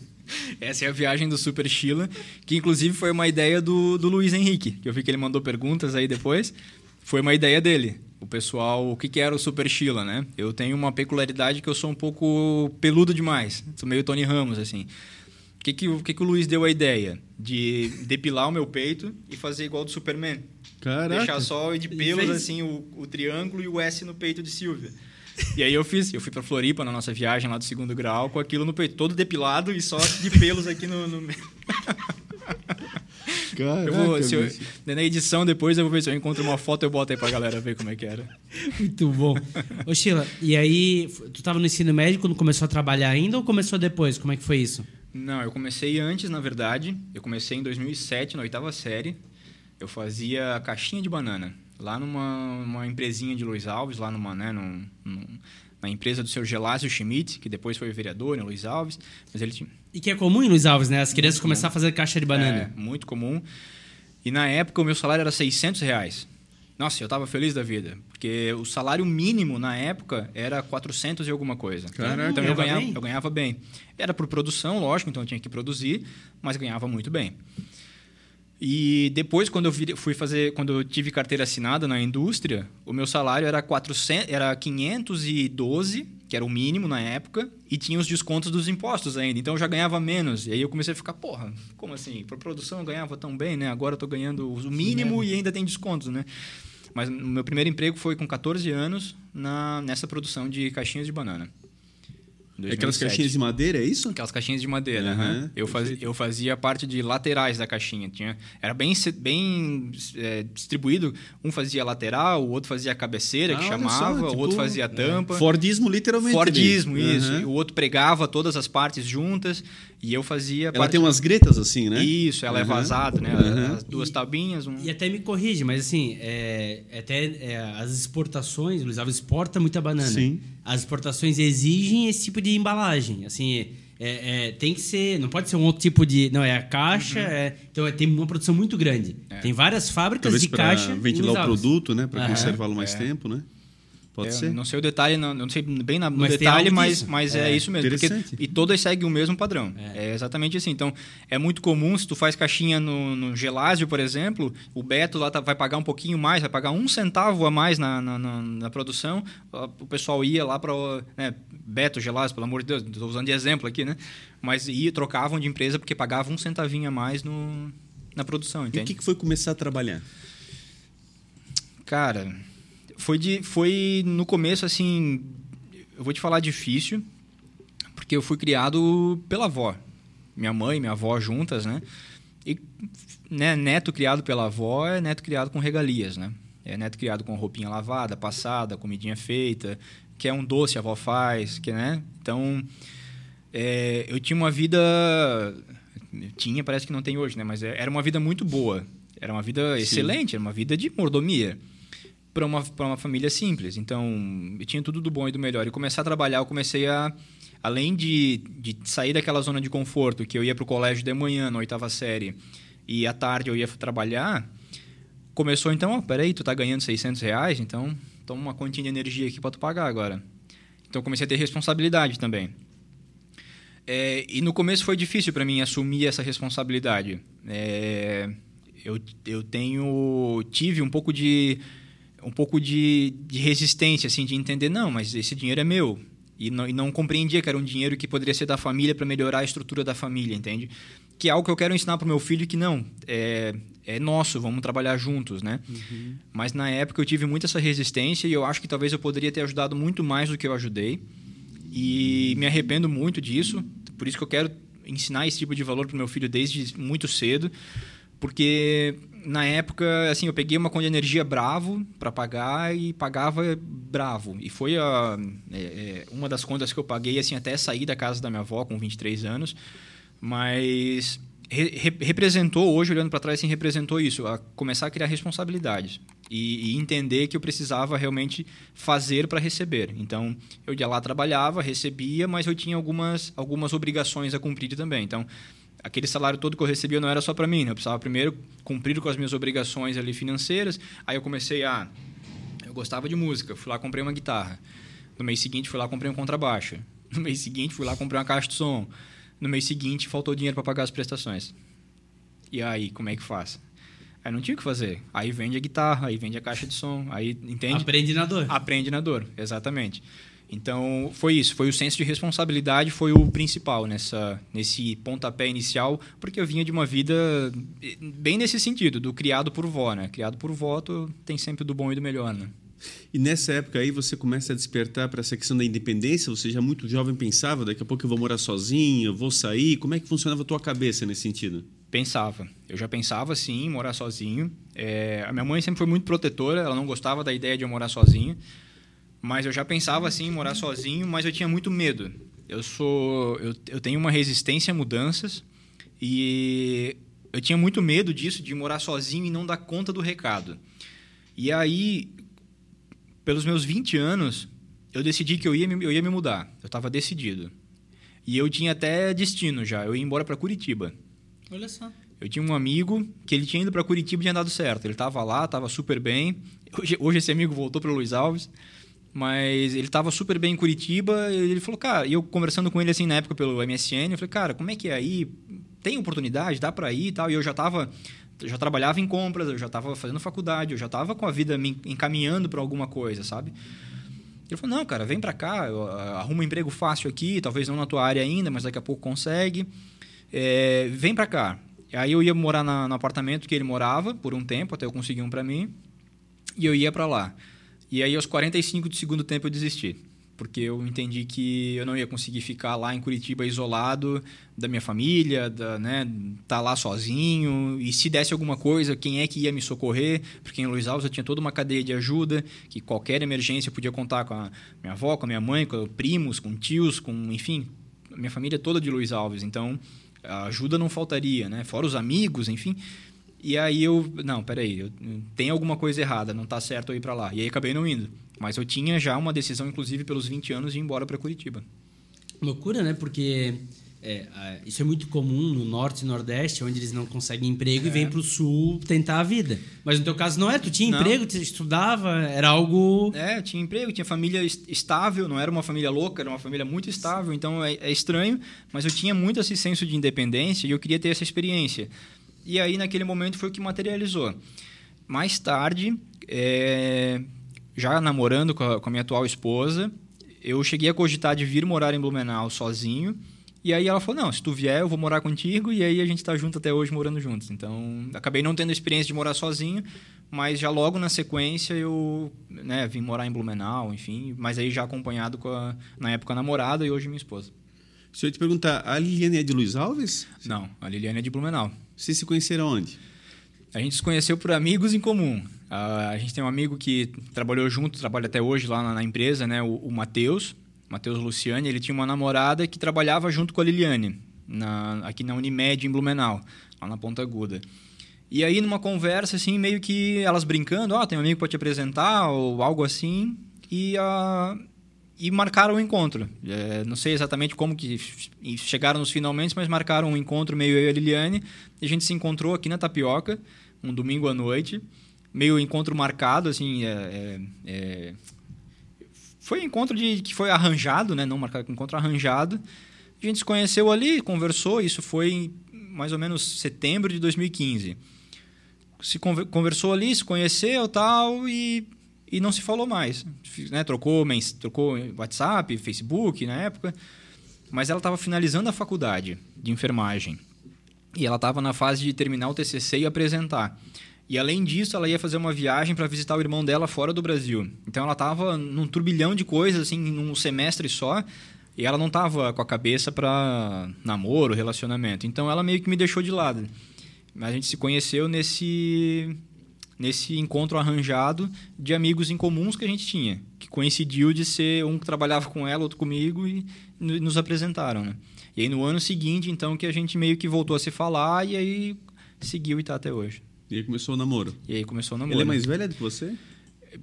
Essa é a viagem do Super Sheila, que inclusive foi uma ideia do, do Luiz Henrique, que eu vi que ele mandou perguntas aí depois. Foi uma ideia dele. O pessoal, o que, que era o Super Sheila, né? Eu tenho uma peculiaridade que eu sou um pouco peludo demais. Sou meio Tony Ramos, assim. O que, que, o que, que o Luiz deu a ideia? De depilar o meu peito e fazer igual do Superman. Caraca. Deixar só de pelos, fez? assim, o, o triângulo e o S no peito de Silvia. E aí eu fiz, eu fui pra Floripa na nossa viagem lá do segundo grau, com aquilo no peito, todo depilado e só de pelos aqui no. no... meio. Caraca, Eu vou, se eu- na edição depois eu vou ver se eu encontro uma foto eu boto aí pra galera ver como é que era. Muito bom. Ô, Sheila, e aí, tu tava no ensino médio quando começou a trabalhar ainda ou começou depois? Como é que foi isso? Não, eu comecei antes, na verdade. Eu comecei em 2007, na oitava série. Eu fazia caixinha de banana. Lá numa uma empresinha de Luiz Alves, lá numa, né, num, num- na empresa do seu Gelásio Schmidt, que depois foi vereador em Luiz Alves. Mas ele tinha, E que é comum em Luiz Alves, né? As crianças começar a fazer caixa de banana. É, muito comum. E na época o meu salário era 600 reais. Nossa, eu estava feliz da vida. Porque o salário mínimo na época era 400 e alguma coisa. Caraca. então eu Ganhava bem? eu ganhava bem. Era por produção, lógico, então eu tinha que produzir, mas ganhava muito bem. E depois, quando eu vir- fui fazer, quando eu tive carteira assinada na indústria, o meu salário era 400, era 512, que era o mínimo na época, e tinha os descontos dos impostos ainda. Então eu já ganhava menos. E aí eu comecei a ficar, porra, como assim? Para produção eu ganhava tão bem, né? Agora eu tô ganhando o mínimo e ainda tem descontos, né? Mas o meu primeiro emprego foi com 14 anos na, nessa produção de caixinhas de banana. Aquelas caixinhas de madeira, é isso? Aquelas caixinhas de madeira. Uhum, eu, fazia, eu fazia parte de laterais da caixinha. Tinha, era bem, bem é, distribuído. Um fazia lateral, o outro fazia a cabeceira, ah, que chamava, só, tipo, o outro fazia a tampa. Fordismo, literalmente. Fordismo, isso. Uhum. O outro pregava todas as partes juntas e eu fazia. Ela parte... tem umas gretas assim, né? Isso, ela uhum. é vazada, né? As duas tabinhas. Um... E até me corrige, mas assim, é, até é, as exportações, Luiz Alves exporta muita banana. Sim as exportações exigem esse tipo de embalagem. Assim, é, é, tem que ser. Não pode ser um outro tipo de. Não, é a caixa. Uhum. É, então é, tem uma produção muito grande. É. Tem várias fábricas Talvez de caixa. Ventilar o produto, né? Para uhum. conservá-lo mais é. tempo, né? Pode é, ser. Não sei o detalhe, não, não sei bem na, no mas detalhe, mas, mas é, é, isso mesmo. Porque, e todas seguem o mesmo padrão. É. é. exatamente assim. Então, é muito comum, se tu faz caixinha no, no Gelásio, por exemplo, o Beto lá tá, vai pagar um pouquinho mais, vai pagar um centavo a mais na, na, na, na produção. O pessoal ia lá para. Né, Beto, Gelásio, pelo amor de Deus, estou usando de exemplo aqui, né? Mas ia, trocavam de empresa porque pagavam um centavinho a mais no, na produção. Entende? E o que, que foi começar a trabalhar? Cara foi, de, foi no começo, assim, eu vou te falar difícil, porque eu fui criado pela avó. Minha mãe e minha avó juntas, né? E né, neto criado pela avó é neto criado com regalias, né? É neto criado com roupinha lavada, passada, comidinha feita, que é um doce a avó faz, que, né? Então, é, eu tinha uma vida... Tinha, parece que não tem hoje, né? Mas é, era uma vida muito boa. Era uma vida Sim. excelente, era uma vida de mordomia para uma, uma família simples. Então, eu tinha tudo do bom e do melhor. E começar a trabalhar, eu comecei a. Além de, de sair daquela zona de conforto, que eu ia para o colégio de manhã, na oitava série, e à tarde eu ia trabalhar, começou então, oh, peraí, tu tá ganhando 600 reais, então toma uma continha de energia aqui para tu pagar agora. Então, comecei a ter responsabilidade também. É, e no começo foi difícil para mim assumir essa responsabilidade. É, eu, eu tenho tive um pouco de um pouco de, de resistência, assim, de entender, não, mas esse dinheiro é meu. E não, e não compreendia que era um dinheiro que poderia ser da família para melhorar a estrutura da família, entende? Que é algo que eu quero ensinar para o meu filho que não, é, é nosso, vamos trabalhar juntos, né? Uhum. Mas na época eu tive muito essa resistência e eu acho que talvez eu poderia ter ajudado muito mais do que eu ajudei. E me arrependo muito disso, por isso que eu quero ensinar esse tipo de valor para o meu filho desde muito cedo, porque na época, assim, eu peguei uma conta de energia bravo para pagar e pagava bravo. E foi a, é, é, uma das contas que eu paguei, assim, até sair da casa da minha avó com 23 anos. Mas re, representou, hoje olhando para trás, assim, representou isso, a começar a criar responsabilidades. E, e entender que eu precisava realmente fazer para receber. Então, eu ia lá, trabalhava, recebia, mas eu tinha algumas, algumas obrigações a cumprir também. Então, aquele salário todo que eu recebia não era só para mim, né? eu precisava primeiro cumprir com as minhas obrigações ali financeiras. Aí eu comecei a eu gostava de música, fui lá comprei uma guitarra. No mês seguinte fui lá comprei um contrabaixo. No mês seguinte fui lá comprei uma caixa de som. No mês seguinte faltou dinheiro para pagar as prestações. E aí, como é que faz? Aí não tinha o que fazer. Aí vende a guitarra, aí vende a caixa de som, aí entende? Aprende na dor. Aprende na dor, exatamente. Então, foi isso. Foi o senso de responsabilidade, foi o principal nessa, nesse pontapé inicial, porque eu vinha de uma vida bem nesse sentido, do criado por vó, né? Criado por vó, tem sempre do bom e do melhor, né? E nessa época aí você começa a despertar para essa questão da independência? Você já muito jovem pensava, daqui a pouco eu vou morar sozinho, eu vou sair. Como é que funcionava a tua cabeça nesse sentido? Pensava. Eu já pensava, sim, em morar sozinho. É, a minha mãe sempre foi muito protetora, ela não gostava da ideia de eu morar sozinho. Mas eu já pensava assim em morar sozinho, mas eu tinha muito medo. Eu sou eu, eu tenho uma resistência a mudanças e eu tinha muito medo disso de morar sozinho e não dar conta do recado. E aí pelos meus 20 anos, eu decidi que eu ia eu ia me mudar. Eu estava decidido. E eu tinha até destino já. Eu ia embora para Curitiba. Olha só. Eu tinha um amigo que ele tinha ido para Curitiba e tinha dado certo. Ele estava lá, estava super bem. Hoje, hoje esse amigo voltou para Luiz Alves. Mas ele estava super bem em Curitiba ele falou, cara, e eu conversando com ele assim na época pelo MSN, eu falei, cara, como é que é aí? Tem oportunidade? Dá para ir e tal? E eu já estava já trabalhava em compras, eu já estava fazendo faculdade, eu já estava com a vida me encaminhando para alguma coisa, sabe? Ele falou: não, cara, vem para cá, eu arrumo um emprego fácil aqui, talvez não na tua área ainda, mas daqui a pouco consegue. É, vem para cá. Aí eu ia morar na, no apartamento que ele morava por um tempo, até eu conseguir um para mim, e eu ia para lá. E aí, aos 45 do segundo tempo, eu desisti porque eu entendi que eu não ia conseguir ficar lá em Curitiba isolado da minha família, da, né, tá lá sozinho, e se desse alguma coisa, quem é que ia me socorrer? Porque em Luiz Alves eu tinha toda uma cadeia de ajuda, que qualquer emergência eu podia contar com a minha avó, com a minha mãe, com primos, com tios, com, enfim, minha família toda de Luiz Alves. Então, a ajuda não faltaria, né? Fora os amigos, enfim. E aí eu, não, peraí, eu, tem alguma coisa errada, não tá certo eu ir para lá. E aí acabei não indo. Mas eu tinha já uma decisão, inclusive pelos 20 anos, de ir embora para Curitiba. Loucura, né? Porque é, isso é muito comum no norte e nordeste, onde eles não conseguem emprego é. e vêm para o sul tentar a vida. Mas no teu caso não é? Tu tinha não. emprego, tu estudava, era algo. É, tinha emprego, tinha família estável, não era uma família louca, era uma família muito estável. Então é, é estranho, mas eu tinha muito esse senso de independência e eu queria ter essa experiência. E aí, naquele momento, foi o que materializou. Mais tarde, é, já namorando com a, com a minha atual esposa, eu cheguei a cogitar de vir morar em Blumenau sozinho. E aí ela falou: Não, se tu vier, eu vou morar contigo. E aí a gente está junto até hoje, morando juntos. Então, acabei não tendo experiência de morar sozinho, mas já logo na sequência eu né, vim morar em Blumenau, enfim. Mas aí já acompanhado com a, na época, a namorada e hoje minha esposa. Se eu te perguntar, a Liliane é de Luiz Alves? Não, a Liliane é de Blumenau. Vocês se conheceram onde? A gente se conheceu por amigos em comum. Uh, a gente tem um amigo que trabalhou junto, trabalha até hoje lá na, na empresa, né? O, o Matheus, Matheus Luciani. Ele tinha uma namorada que trabalhava junto com a Liliane, na, aqui na Unimed, em Blumenau, lá na Ponta Aguda. E aí, numa conversa, assim, meio que elas brincando, ó, oh, tem um amigo para te apresentar, ou algo assim, e, uh, e marcaram o encontro. É, não sei exatamente como que chegaram nos finalmente, mas marcaram um encontro meio eu e a Liliane, e a gente se encontrou aqui na Tapioca, um domingo à noite, meio encontro marcado, assim, é, é, é, foi um encontro de, que foi arranjado, né? Não marcado, encontro arranjado. A gente se conheceu ali, conversou, isso foi em mais ou menos setembro de 2015. Se conversou ali, se conheceu tal, e, e não se falou mais. Né? Trocou, trocou WhatsApp, Facebook na época. Mas ela estava finalizando a faculdade de enfermagem. E ela estava na fase de terminar o TCC e apresentar. E além disso, ela ia fazer uma viagem para visitar o irmão dela fora do Brasil. Então ela estava num turbilhão de coisas, assim, num semestre só. E ela não estava com a cabeça para namoro, relacionamento. Então ela meio que me deixou de lado. A gente se conheceu nesse nesse encontro arranjado de amigos em comuns que a gente tinha, que coincidiu de ser um que trabalhava com ela, outro comigo e nos apresentaram, né? E aí no ano seguinte, então, que a gente meio que voltou a se falar e aí seguiu e está até hoje. E aí começou o namoro. E aí começou o namoro. Ela é mais velha do que você?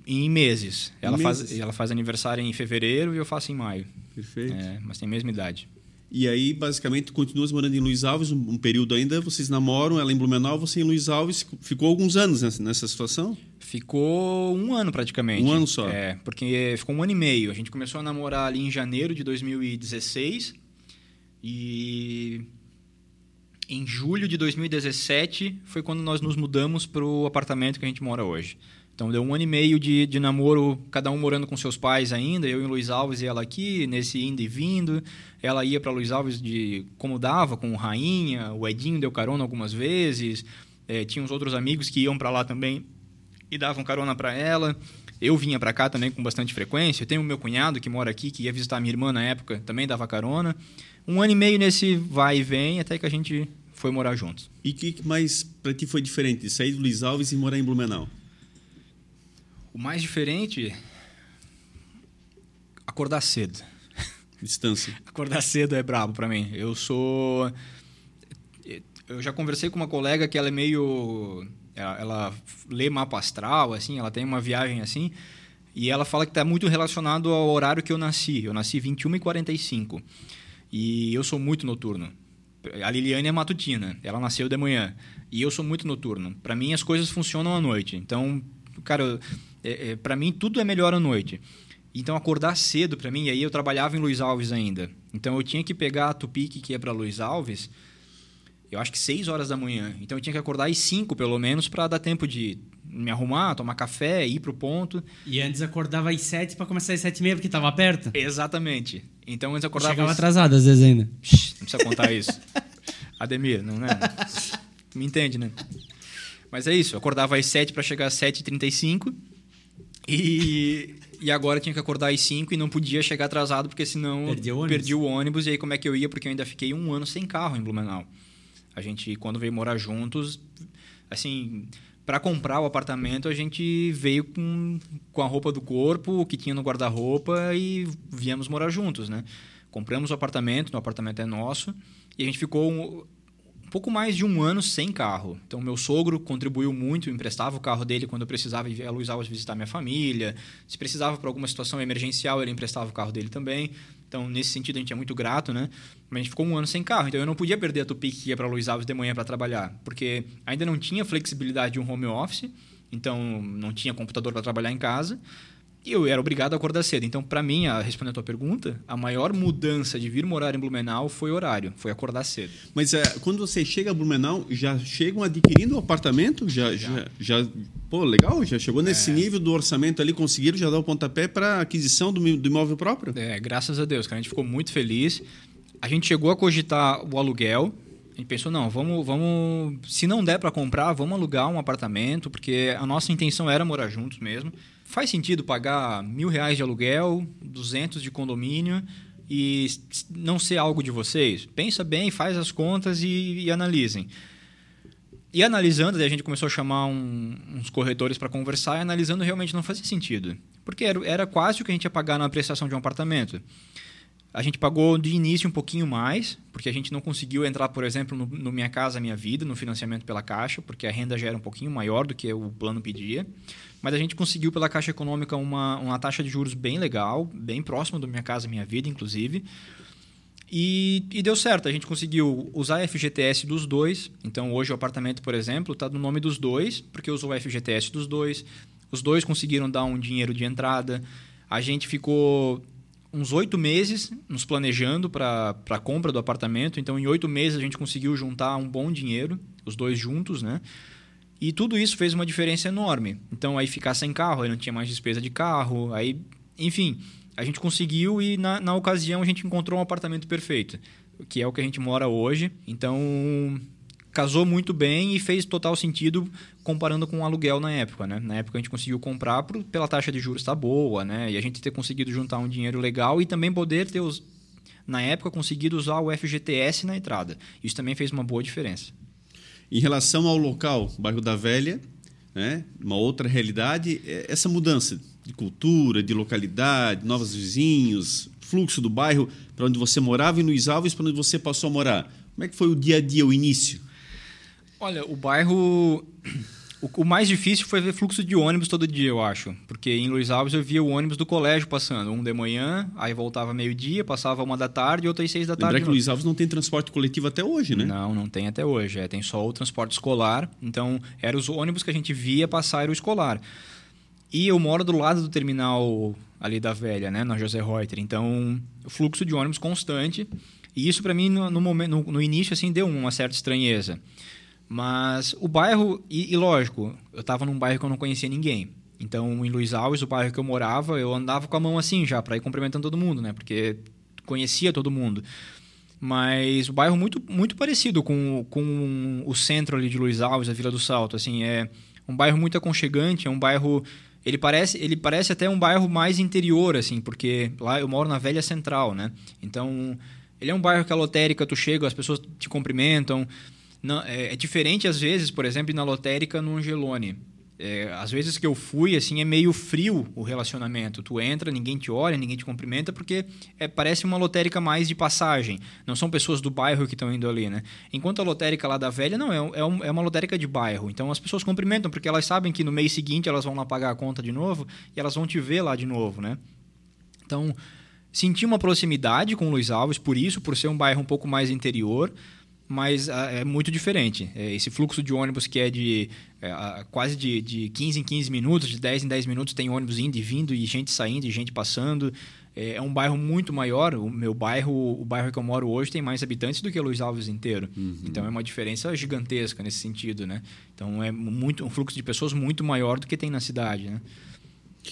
Em meses. Ela, meses. Faz, ela faz aniversário em fevereiro e eu faço em maio. Perfeito. É, mas tem a mesma idade. E aí, basicamente, continua morando em Luiz Alves um, um, período ainda, vocês namoram, ela em Blumenau, você em Luiz Alves. Ficou alguns anos nessa, nessa situação? Ficou um ano praticamente. Um ano só? É, porque ficou um ano e meio. A gente começou a namorar ali em janeiro de 2016 e em julho de 2017 foi quando nós nos mudamos para o apartamento que a gente mora hoje. Então deu um ano e meio de, de namoro, cada um morando com seus pais ainda, eu em Luiz Alves e ela aqui, nesse indo e vindo. Ela ia para Luiz Alves de como dava, com o Rainha, o Edinho deu carona algumas vezes, é, tinha uns outros amigos que iam para lá também e davam carona para ela. Eu vinha para cá também com bastante frequência. Eu tenho meu cunhado que mora aqui, que ia visitar minha irmã na época, também dava carona um ano e meio nesse vai e vem até que a gente foi morar juntos. E o que mais para ti foi diferente sair do Luiz Alves e morar em Blumenau? O mais diferente acordar cedo. Distância. acordar cedo é brabo para mim. Eu sou eu já conversei com uma colega que ela é meio ela, ela lê mapa astral assim, ela tem uma viagem assim, e ela fala que está muito relacionado ao horário que eu nasci. Eu nasci 21 e 45. E eu sou muito noturno. A Liliane é matutina, ela nasceu de manhã. E eu sou muito noturno. Para mim, as coisas funcionam à noite. Então, cara, é, é, para mim, tudo é melhor à noite. Então, acordar cedo para mim, e aí eu trabalhava em Luiz Alves ainda. Então, eu tinha que pegar a Tupic, que ia para Luiz Alves, eu acho que 6 horas da manhã. Então, eu tinha que acordar às 5, pelo menos, para dar tempo de me arrumar, tomar café, ir pro ponto. E antes acordava às sete para começar às sete e meia, porque tava perto? Exatamente. Então antes acordava... Chegava às... atrasado às vezes ainda. Não precisa contar isso. Ademir, não é? Me entende, né? Mas é isso, eu acordava às sete para chegar às sete e e agora tinha que acordar às 5 e não podia chegar atrasado, porque senão perdi o, perdi o ônibus. E aí como é que eu ia? Porque eu ainda fiquei um ano sem carro em Blumenau. A gente, quando veio morar juntos, assim, para comprar o apartamento, a gente veio com, com a roupa do corpo, o que tinha no guarda-roupa e viemos morar juntos, né? Compramos o apartamento, o apartamento é nosso, e a gente ficou um pouco mais de um ano sem carro. Então, meu sogro contribuiu muito, emprestava o carro dele quando eu precisava ir a Luiz Alves visitar minha família. Se precisava para alguma situação emergencial, ele emprestava o carro dele também. Então, nesse sentido, a gente é muito grato, né? Mas a gente ficou um ano sem carro, então eu não podia perder a Tupi que ia para Luiz Alves de manhã para trabalhar, porque ainda não tinha flexibilidade de um home office, então não tinha computador para trabalhar em casa eu era obrigado a acordar cedo. Então, para mim, a, respondendo a tua pergunta, a maior mudança de vir morar em Blumenau foi horário, foi acordar cedo. Mas é, quando você chega a Blumenau, já chegam adquirindo o apartamento? Já, já. já, já pô, legal, já chegou nesse é. nível do orçamento ali, conseguiram já dar o pontapé para aquisição do, do imóvel próprio? É, graças a Deus, cara, a gente ficou muito feliz. A gente chegou a cogitar o aluguel, a gente pensou, não, vamos, vamos se não der para comprar, vamos alugar um apartamento, porque a nossa intenção era morar juntos mesmo faz sentido pagar mil reais de aluguel, 200 de condomínio e não ser algo de vocês? Pensa bem, faz as contas e, e analisem. E analisando, a gente começou a chamar um, uns corretores para conversar e analisando realmente não fazia sentido. Porque era, era quase o que a gente ia pagar na prestação de um apartamento. A gente pagou de início um pouquinho mais, porque a gente não conseguiu entrar, por exemplo, no, no Minha Casa Minha Vida, no financiamento pela Caixa, porque a renda já era um pouquinho maior do que o plano pedia. Mas a gente conseguiu pela Caixa Econômica uma, uma taxa de juros bem legal, bem próxima do Minha Casa Minha Vida, inclusive. E, e, deu certo, a gente conseguiu usar a FGTS dos dois. Então, hoje o apartamento, por exemplo, está no nome dos dois, porque usou a FGTS dos dois. Os dois conseguiram dar um dinheiro de entrada. A gente ficou uns oito meses nos planejando para a compra do apartamento. Então, em oito meses, a gente conseguiu juntar um bom dinheiro, os dois juntos, né? E tudo isso fez uma diferença enorme. Então, aí ficar sem carro, aí não tinha mais despesa de carro, aí, enfim, a gente conseguiu e na, na ocasião a gente encontrou um apartamento perfeito, que é o que a gente mora hoje. Então, casou muito bem e fez total sentido comparando com o aluguel na época, né? Na época a gente conseguiu comprar por, pela taxa de juros tá boa, né? E a gente ter conseguido juntar um dinheiro legal e também poder ter os na época conseguido usar o FGTS na entrada. Isso também fez uma boa diferença. Em relação ao local, bairro da Velha, né? uma outra realidade, é essa mudança de cultura, de localidade, novos vizinhos, fluxo do bairro para onde você morava e Luiz Alves para onde você passou a morar. Como é que foi o dia a dia, o início? Olha, o bairro o, mais difícil foi ver fluxo de ônibus todo dia, eu acho. Porque em Luiz Alves eu via o ônibus do colégio passando, um de manhã, aí voltava meio-dia, passava uma da tarde outra às seis da tarde. Lembra que Luiz Alves não tem transporte coletivo até hoje, né? Não, não tem até hoje. É, tem só o transporte escolar. Então, eram os ônibus que a gente via passar era o escolar. E eu moro do lado do terminal ali da Velha, né, na José Reuter. Então, fluxo de ônibus constante. E isso para mim no, no, momento, no, no início assim deu uma certa estranheza. Mas o bairro, e, e lógico, eu estava num bairro que eu não conhecia ninguém. Então, em Luiz Alves, o bairro que eu morava, eu andava com a mão assim já, para ir cumprimentando todo mundo, né? Porque conhecia todo mundo. Mas o bairro muito, muito parecido com, com o centro ali de Luiz Alves, a Vila do Salto. Assim, é um bairro muito aconchegante, é um bairro... Ele parece, ele parece até um bairro mais interior, assim, porque lá eu moro na Velha Central, né? Então, ele é um bairro que a lotérica, tu chega, as pessoas te cumprimentam... Não, é, é, diferente, às vezes, por exemplo, na lotérica no Angelone. É, às vezes que eu fui, assim, é meio frio o relacionamento. Tu entra, ninguém te olha, ninguém te cumprimenta, porque é, parece uma lotérica mais de passagem. Não são pessoas do bairro que estão indo ali, né? Enquanto a lotérica lá da velha, não, é, é, um, é uma lotérica de bairro. Então as pessoas cumprimentam, porque elas sabem que no mês seguinte elas vão lá pagar a conta de novo e elas vão te ver lá de novo, né? Então, senti uma proximidade com o Luiz Alves, por isso, por ser um bairro um pouco mais interior mas ah, é muito diferente. É, esse fluxo de ônibus que é de é, quase de, de 15 em 15 minutos, de 10 em 10 minutos, tem ônibus indo e vindo, e gente saindo, e gente passando. é, é um bairro muito maior. O meu bairro, o bairro que eu moro hoje, tem mais habitantes do que Luiz Alves inteiro. Uhum. Então é uma diferença gigantesca nesse sentido, né? Então é muito um fluxo de pessoas muito maior do que tem na cidade, né?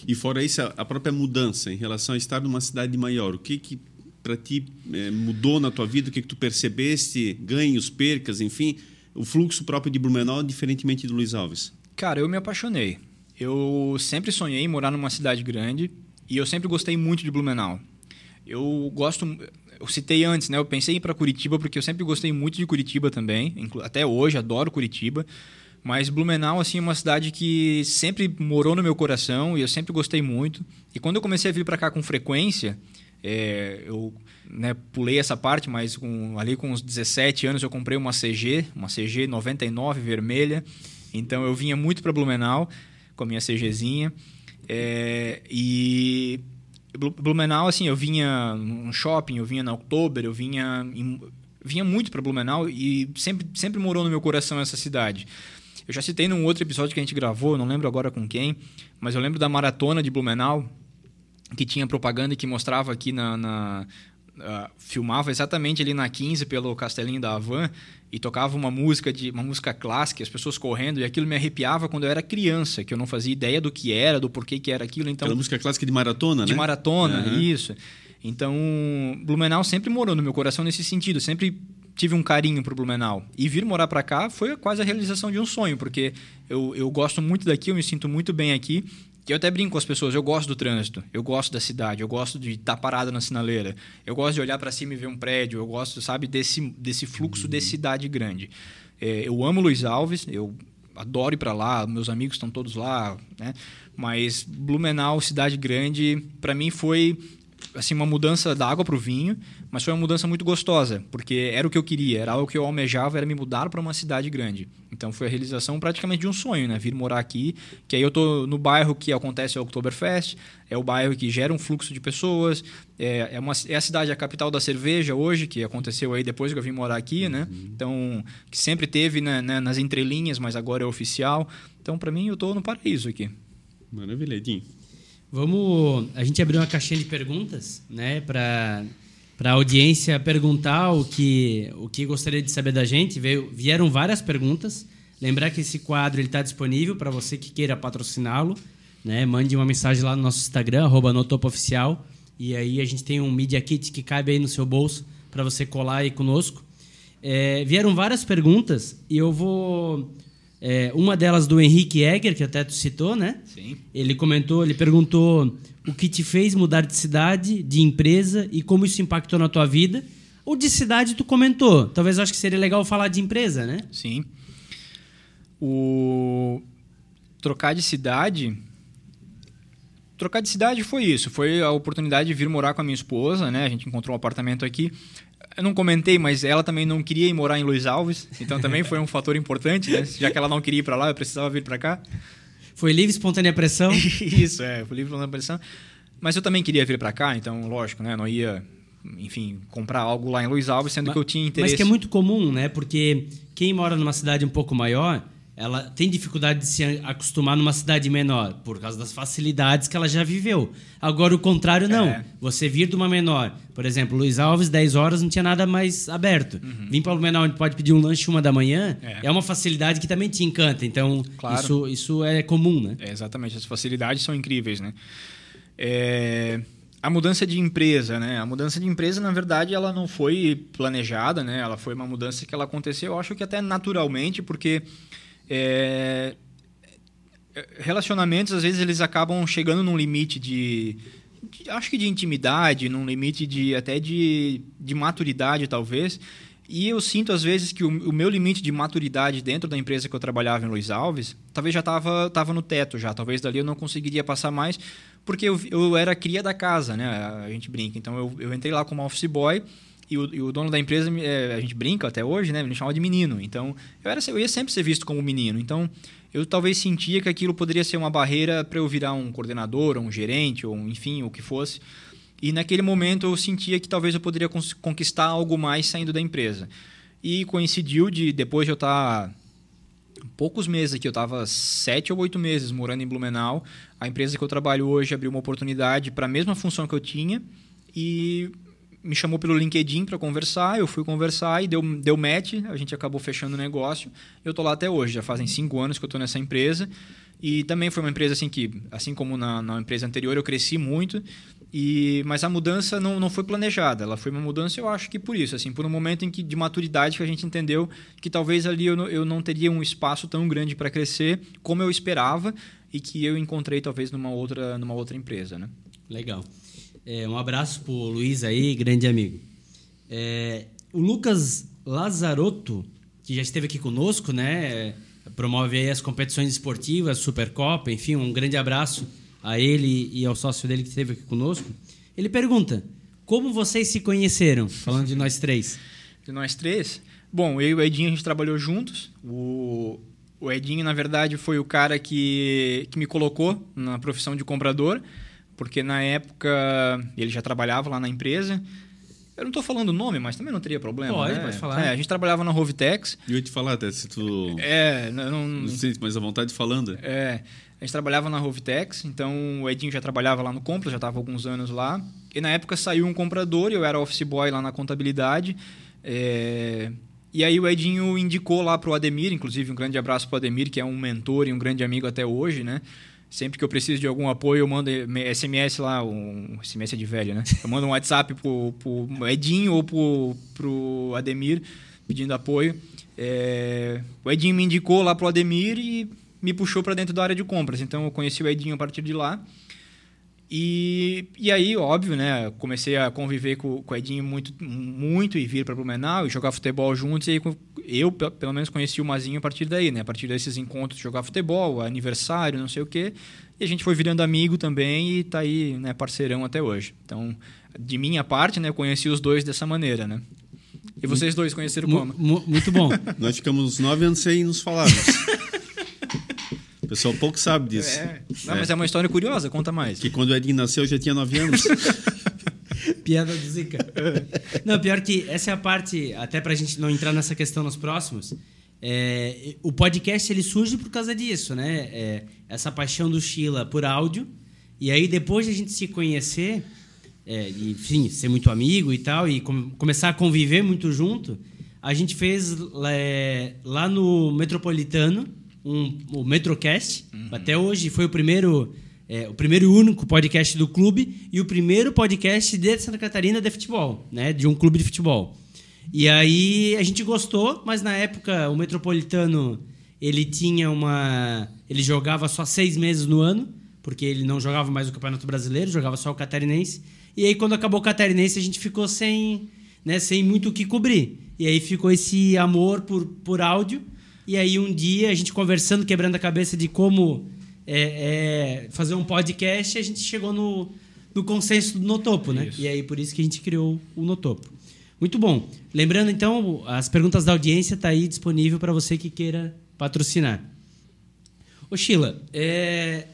E fora isso, a própria mudança em relação a estar numa cidade maior, o que que para ti é, mudou na tua vida? O que que tu percebeste? Ganhos, percas, enfim, o fluxo próprio de Blumenau, diferentemente do Luiz Alves? Cara, eu me apaixonei. Eu sempre sonhei em morar numa cidade grande e eu sempre gostei muito de Blumenau. Eu gosto, eu citei antes, né? Eu pensei em ir para Curitiba porque eu sempre gostei muito de Curitiba também, até hoje adoro Curitiba. Mas Blumenau assim é uma cidade que sempre morou no meu coração e eu sempre gostei muito. E quando eu comecei a vir para cá com frequência, é, eu né, pulei essa parte, mas com, ali com uns 17 anos eu comprei uma CG, uma CG 99 vermelha. Então eu vinha muito para Blumenau com a minha CGzinha. É, e Blumenau, assim, eu vinha no shopping, eu vinha na Oktober, eu vinha, em, vinha muito para Blumenau e sempre, sempre morou no meu coração essa cidade. Eu já citei num outro episódio que a gente gravou, não lembro agora com quem, mas eu lembro da maratona de Blumenau, que tinha propaganda que mostrava aqui na, na uh, filmava exatamente ali na 15 pelo Castelinho da Havan e tocava uma música de uma música clássica, as pessoas correndo, e aquilo me arrepiava quando eu era criança, que eu não fazia ideia do que era, do porquê que era aquilo. Então, Aquela música clássica de maratona, de né? De maratona, uhum. isso. Então, Blumenau sempre morou no meu coração nesse sentido, sempre tive um carinho pro Blumenau. E vir morar para cá foi quase a realização de um sonho, porque eu, eu gosto muito daqui, eu me sinto muito bem aqui que eu até brinco com as pessoas, eu gosto do trânsito, eu gosto da cidade, eu gosto de estar parado na sinaleira, eu gosto de olhar para cima e ver um prédio, eu gosto, sabe, desse, desse fluxo de cidade grande. É, eu amo Luiz Alves, eu adoro ir para lá, meus amigos estão todos lá, né? Mas Blumenau, cidade grande, para mim foi assim uma mudança da água para o vinho, mas foi uma mudança muito gostosa, porque era o que eu queria, era algo que eu almejava, era me mudar para uma cidade grande. Então foi a realização praticamente de um sonho, né? Vir morar aqui, que aí eu tô no bairro que acontece o Oktoberfest, é o bairro que gera um fluxo de pessoas, é, é, uma, é a cidade, a capital da cerveja hoje, que aconteceu aí depois que eu vim morar aqui, né? Uhum. Então, que sempre teve né, né, nas entrelinhas, mas agora é oficial. Então, para mim, eu tô no paraíso aqui. Maravilha, Edinho. Vamos. A gente abriu uma caixinha de perguntas, né, para para a audiência perguntar o que, o que gostaria de saber da gente. Veio, vieram várias perguntas. Lembrar que esse quadro está disponível para você que queira patrociná-lo. Né? Mande uma mensagem lá no nosso Instagram, arroba Oficial. E aí a gente tem um Media Kit que cabe aí no seu bolso para você colar aí conosco. É, vieram várias perguntas e eu vou é, uma delas do Henrique Egger, que até tu citou, né? Sim. Ele comentou, ele perguntou o que te fez mudar de cidade, de empresa e como isso impactou na tua vida. O de cidade tu comentou. Talvez eu acho que seria legal falar de empresa, né? Sim. O trocar de cidade trocar de cidade foi isso. Foi a oportunidade de vir morar com a minha esposa, né? A gente encontrou um apartamento aqui. Eu não comentei, mas ela também não queria ir morar em Luiz Alves, então também foi um fator importante, né? Já que ela não queria ir para lá, eu precisava vir para cá. Foi livre, espontânea pressão? Isso, é, foi livre, espontânea pressão. Mas eu também queria vir para cá, então, lógico, né? Não ia, enfim, comprar algo lá em Luiz Alves, sendo mas, que eu tinha interesse. Mas que é muito comum, né? Porque quem mora numa cidade um pouco maior ela tem dificuldade de se acostumar numa cidade menor por causa das facilidades que ela já viveu. Agora o contrário não. É. Você vir de uma menor, por exemplo, Luiz Alves 10 horas não tinha nada mais aberto. Uhum. Vir para o menor onde pode pedir um lanche uma da manhã é. é uma facilidade que também te encanta. Então claro. isso, isso é comum, né? É, exatamente. As facilidades são incríveis, né? É a mudança de empresa, né? A mudança de empresa, na verdade, ela não foi planejada, né? Ela foi uma mudança que ela aconteceu, eu acho que até naturalmente, porque é, relacionamentos, às vezes, eles acabam chegando num limite de, de, acho que de intimidade, num limite de até de, de maturidade, talvez. E eu sinto, às vezes, que o, o, meu limite de maturidade dentro da empresa que eu trabalhava em Luiz Alves, talvez já estava tava no teto já. Talvez dali eu não conseguiria passar mais, porque eu, eu era cria da casa, né? A gente brinca. Então, eu, eu entrei lá como office boy e o, e o, dono da empresa, é, a gente brinca até hoje, né? Me chama de menino. Então, eu, era, eu ia sempre ser visto como menino. Então, eu talvez sentia que aquilo poderia ser uma barreira para eu virar um coordenador, ou um gerente, ou enfim, o que fosse. E naquele momento eu sentia que talvez eu poderia conquistar algo mais saindo da empresa. E coincidiu de, depois de eu estar poucos meses aqui, eu estava sete ou oito meses morando em Blumenau. A empresa que eu trabalho hoje abriu uma oportunidade para a mesma função que eu tinha e me chamou pelo LinkedIn para conversar. Eu fui conversar e deu, deu match. A gente acabou fechando o negócio. Eu estou lá até hoje. Já fazem cinco anos que eu estou nessa empresa. E também foi uma empresa assim que, assim como na, na empresa anterior, eu cresci muito. E, mas a mudança não, não foi planejada, ela foi uma mudança, eu acho que por isso, assim, por um momento em que de maturidade que a gente entendeu que talvez ali eu não, eu não teria um espaço tão grande para crescer como eu esperava e que eu encontrei talvez numa outra, numa outra empresa, né? Legal. É, um abraço pro Luiz aí, grande amigo. É, o Lucas Lazarotto, que já esteve aqui conosco, né? Promove aí as competições esportivas, Supercopa, enfim, um grande abraço a ele e ao sócio dele que esteve aqui conosco. Ele pergunta: como vocês se conheceram? Falando de nós três. De nós três? Bom, eu e o Edinho a gente trabalhou juntos. O, o Edinho, na verdade, foi o cara que, que me colocou na profissão de comprador, porque na época ele já trabalhava lá na empresa. Eu não estou falando o nome, mas também não teria problema. Pode, né? pode falar. É, a gente trabalhava na Rovitex. E eu ia te falar até se tu. É, não. Não não sente mais a vontade falando. é, a gente trabalhava na Rovitex, então o Edinho já trabalhava lá no Compras, já estava alguns anos lá. E na época saiu um comprador, eu era office boy lá na contabilidade. É, e aí o Edinho indicou lá para o Ademir, inclusive um grande abraço para o Ademir, que é um mentor e um grande amigo até hoje, né? Sempre que eu preciso de algum apoio, eu mando SMS lá, um SMS é de velho, né? Eu mando um WhatsApp pro, pro Edinho ou pro, pro Ademir pedindo apoio. É, o Edinho me indicou lá pro Ademir e me puxou para dentro da área de compras. Então eu conheci o Edinho a partir de lá. E, e aí, óbvio, né? Comecei a conviver com, com o Edinho muito, muito e vir para Blumenau e jogar futebol juntos. E aí, eu, pelo menos, conheci o Mazinho a partir daí, né? A partir desses encontros, jogar futebol, aniversário, não sei o quê. E a gente foi virando amigo também e tá aí, né, parceirão até hoje. Então, de minha parte, né, eu conheci os dois dessa maneira, né? E vocês dois conheceram como? Muito bom. Nós ficamos nove anos sem nos falarmos. O pessoal pouco sabe disso. É. Não, mas é uma história curiosa, conta mais. Que quando o Edinho nasceu eu já tinha nove anos. Piada do Zica. não, pior que essa é a parte, até pra gente não entrar nessa questão nos próximos. É, o podcast ele surge por causa disso, né? É, essa paixão do Sheila por áudio. E aí, depois de a gente se conhecer, é, enfim, ser muito amigo e tal, e com, começar a conviver muito junto, a gente fez é, lá no Metropolitano um, o Metrocast. Uhum. Até hoje foi o primeiro, é, o primeiro e único podcast do clube e o primeiro podcast de Santa Catarina de futebol, né? De um clube de futebol. E aí a gente gostou, mas na época o Metropolitano ele tinha uma, ele jogava só seis meses no ano, porque ele não jogava mais o Campeonato Brasileiro, jogava só o Catarinense. E aí quando acabou o Catarinense a gente ficou sem, né? Sem muito o que cobrir. E aí ficou esse amor por, por áudio. E aí um dia, a gente conversando, quebrando a cabeça de como é, é, fazer um podcast, a gente chegou no, no consenso do Notopo, né? Isso. E aí por isso que a gente criou o Notopo. Muito bom. Lembrando, então, as perguntas da audiência tá aí disponível para você que queira patrocinar. Ô, Sheila, é,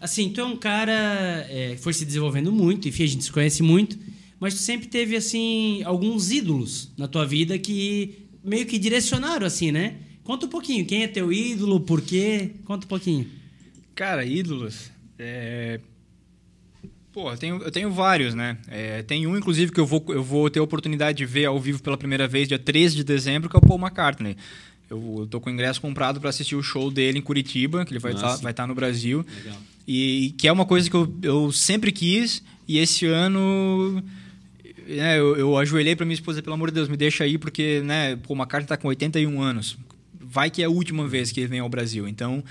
assim, tu é um cara é, que foi se desenvolvendo muito, enfim, a gente se conhece muito, mas tu sempre teve, assim, alguns ídolos na tua vida que meio que direcionaram, assim, né? Conta um pouquinho, quem é teu ídolo, por quê? Conta um pouquinho. Cara, ídolos. É... Pô, eu tenho, eu tenho vários, né? É, tem um, inclusive, que eu vou, eu vou ter a oportunidade de ver ao vivo pela primeira vez, dia 13 de dezembro, que é o Paul McCartney. Eu, eu tô com o ingresso comprado para assistir o show dele em Curitiba, que ele vai estar tá, vai tá no Brasil. Legal. E que é uma coisa que eu, eu sempre quis, e esse ano é, eu, eu ajoelhei para minha esposa, pelo amor de Deus, me deixa aí, porque né, Paul McCartney está com 81 anos vai que é a última vez que ele vem ao Brasil. Então,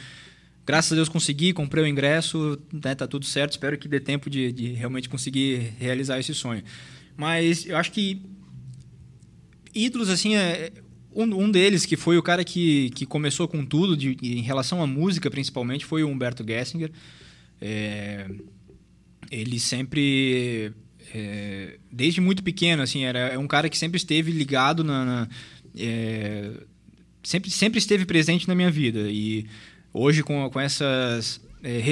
graças a Deus consegui, comprei o ingresso, né, tá tudo certo. Espero que dê tempo de, de realmente conseguir realizar esse sonho. Mas eu acho que ídolos, assim, é, um, um deles, que foi o cara que, que começou com tudo, de, em relação à música principalmente, foi o Humberto Gessinger. É, ele sempre, é, desde muito pequeno, assim, era é um cara que sempre esteve ligado na, na é, sempre, sempre esteve presente na minha vida. E hoje, com, com essas é,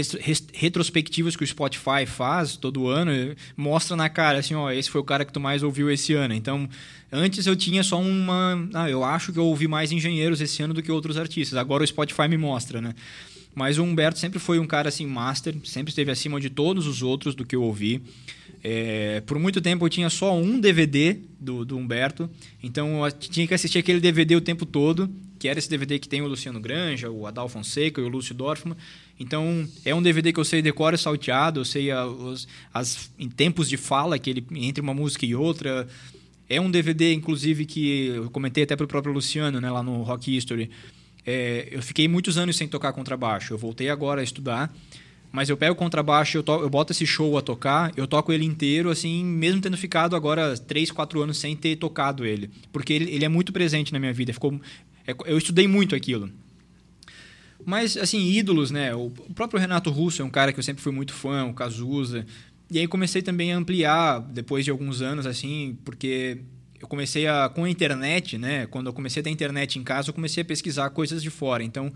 retrospectivas que o Spotify faz todo ano, mostra na cara assim, ó, esse foi o cara que tu mais ouviu esse ano. Então, antes eu tinha só uma, ah, eu acho que eu ouvi mais engenheiros esse ano do que outros artistas. Agora o Spotify me mostra, né? Mas o Humberto sempre foi um cara assim master, sempre esteve acima de todos os outros do que eu ouvi. É, por muito tempo eu tinha só um DVD do, do Humberto, então eu tinha que assistir aquele DVD o tempo todo, que era esse DVD que tem o Luciano Granja, o Adal Fonseca e o Lúcio Dorfman. Então é um DVD que eu sei decora salteado, eu sei a, os, as em tempos de fala que ele entre uma música e outra. É um DVD, inclusive, que eu comentei até para o próprio Luciano, né, lá no Rock History. É, eu fiquei muitos anos sem tocar contrabaixo. Eu voltei agora a estudar mas eu pego o contrabaixo, eu, to, eu boto esse show a tocar, eu toco ele inteiro, assim, mesmo tendo ficado agora 3, 4 anos sem ter tocado ele. Porque ele, ele é muito presente na minha vida. Ficou, é, eu estudei muito aquilo. Mas, assim, ídolos, né? O, próprio Renato Russo é um cara que eu sempre fui muito fã, o Cazuza. E aí comecei também a ampliar, depois de alguns anos, assim, porque eu comecei a com a internet, né? Quando eu comecei a ter internet em casa, eu comecei a pesquisar coisas de fora. Então,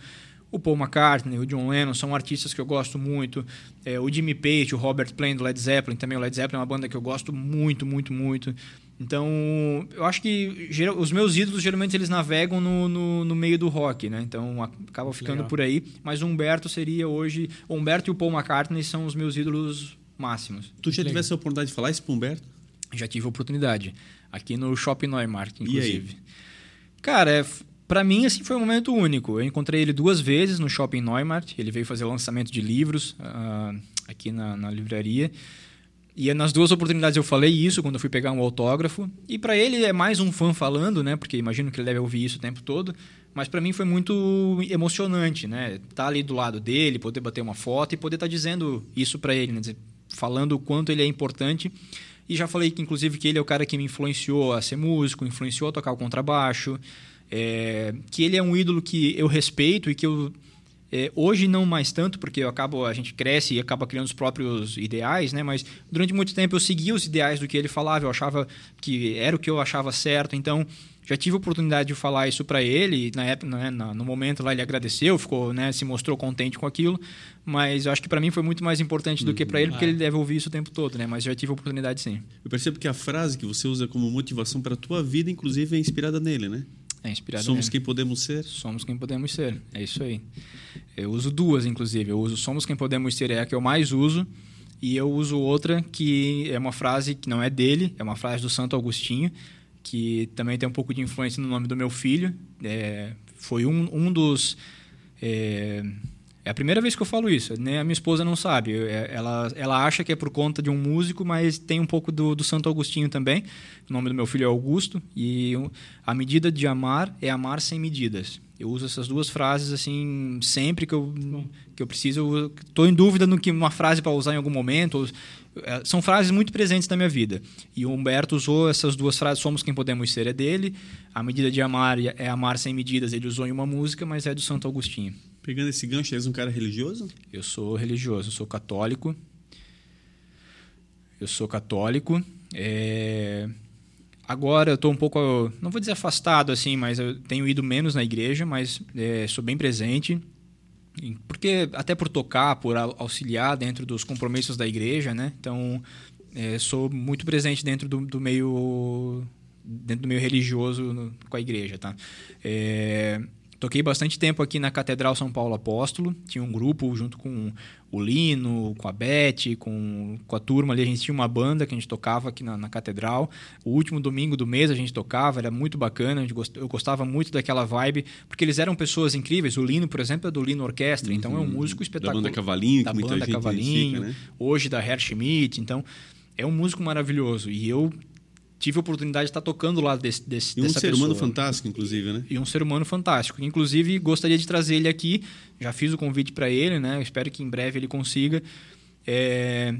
o Paul McCartney, o John Lennon são artistas que eu gosto muito. É, o Jimmy Page, o Robert Plant do Led Zeppelin, também o Led Zeppelin é uma banda que eu gosto muito, muito, muito. Então, eu acho que os meus ídolos geralmente eles navegam no, no, no meio do rock, né? Então acaba ficando Legal. por aí. Mas o Humberto seria hoje. O Humberto e o Paul McCartney são os meus ídolos máximos. Tu já tivesse a oportunidade de falar isso pro Humberto? Já tive a oportunidade. Aqui no Shopping Neumarkt, inclusive. Cara, é, para mim, assim, foi um momento único. Eu encontrei ele duas vezes no Shopping Neumarkt. Ele veio fazer lançamento de livros uh, aqui na, na, livraria. E nas duas oportunidades eu falei isso quando eu fui pegar um autógrafo. E para ele é mais um fã falando, né? Porque imagino que ele deve ouvir isso o tempo todo. Mas para mim foi muito emocionante, né? Estar tá ali do lado dele, poder bater uma foto e poder estar tá dizendo isso para ele, né? Dizer, falando o quanto ele é importante. E já falei que, inclusive, que ele é o cara que me influenciou a ser músico, influenciou a tocar o contrabaixo. É, que ele é um ídolo que eu respeito e que eu é, hoje não mais tanto, porque eu acabo, a gente cresce e acaba criando os próprios ideais, né? Mas durante muito tempo eu seguia os ideais do que ele falava, eu achava que era o que eu achava certo. Então já tive a oportunidade de falar isso para ele. Na época, né, no momento lá ele agradeceu, ficou, né, se mostrou contente com aquilo. Mas eu acho que para mim foi muito mais importante do que para ele, porque ele deve ouvir isso o tempo todo, né? Mas já tive a oportunidade sim. Eu percebo que a frase que você usa como motivação para a tua vida, inclusive, é inspirada nele, né? É inspirado Somos nele. quem podemos ser? Somos quem podemos ser. É isso aí. Eu uso duas, inclusive. Eu uso Somos quem podemos ser, é a que eu mais uso. E eu uso outra que é uma frase que não é dele, é uma frase do Santo Agostinho, que também tem um pouco de influência no nome do meu filho. É, foi um, um dos. É, é a primeira vez que eu falo isso, nem a minha esposa não sabe. É, ela, ela acha que é por conta de um músico, mas tem um pouco do, do Santo Agostinho também. O nome do meu filho é Augusto. E a medida de amar é amar sem medidas. Eu uso essas duas frases assim sempre que eu, que eu preciso. Estou em dúvida no que uma frase para usar em algum momento. É, são frases muito presentes na minha vida. E o Humberto usou essas duas frases. Somos quem podemos ser é dele. A medida de amar é amar sem medidas. Ele usou em uma música, mas é do Santo Agostinho. Pegando esse gancho, és um cara religioso? Eu sou religioso, eu sou católico. Eu sou católico. É... Agora eu estou um pouco, não vou dizer afastado assim, mas eu tenho ido menos na igreja, mas é, sou bem presente. Porque até por tocar, por auxiliar dentro dos compromissos da igreja, né? Então, é, sou muito presente dentro do, do, meio dentro do meio religioso no, com a igreja, tá? É, Toquei bastante tempo aqui na Catedral São Paulo Apóstolo. Tinha um grupo junto com o Lino, com a Beth, com, com a turma ali. A gente tinha uma banda que a gente tocava aqui na, na Catedral. O último domingo do mês a gente tocava, era muito bacana. Eu gostava muito daquela vibe, porque eles eram pessoas incríveis. O Lino, por exemplo, é do Lino Orquestra, uhum. então é um uhum. músico espetacular. Da banda Cavalinho, da que banda Cavalinho, né? hoje da Herr Schmidt. Então, é um músico maravilhoso. E eu tive a oportunidade de estar tocando lá desse, desse e um dessa ser pessoa. humano fantástico, inclusive, né? E um ser humano fantástico. Inclusive, gostaria de trazer ele aqui. Já fiz o convite para ele, né? Eu espero que em breve ele consiga. É...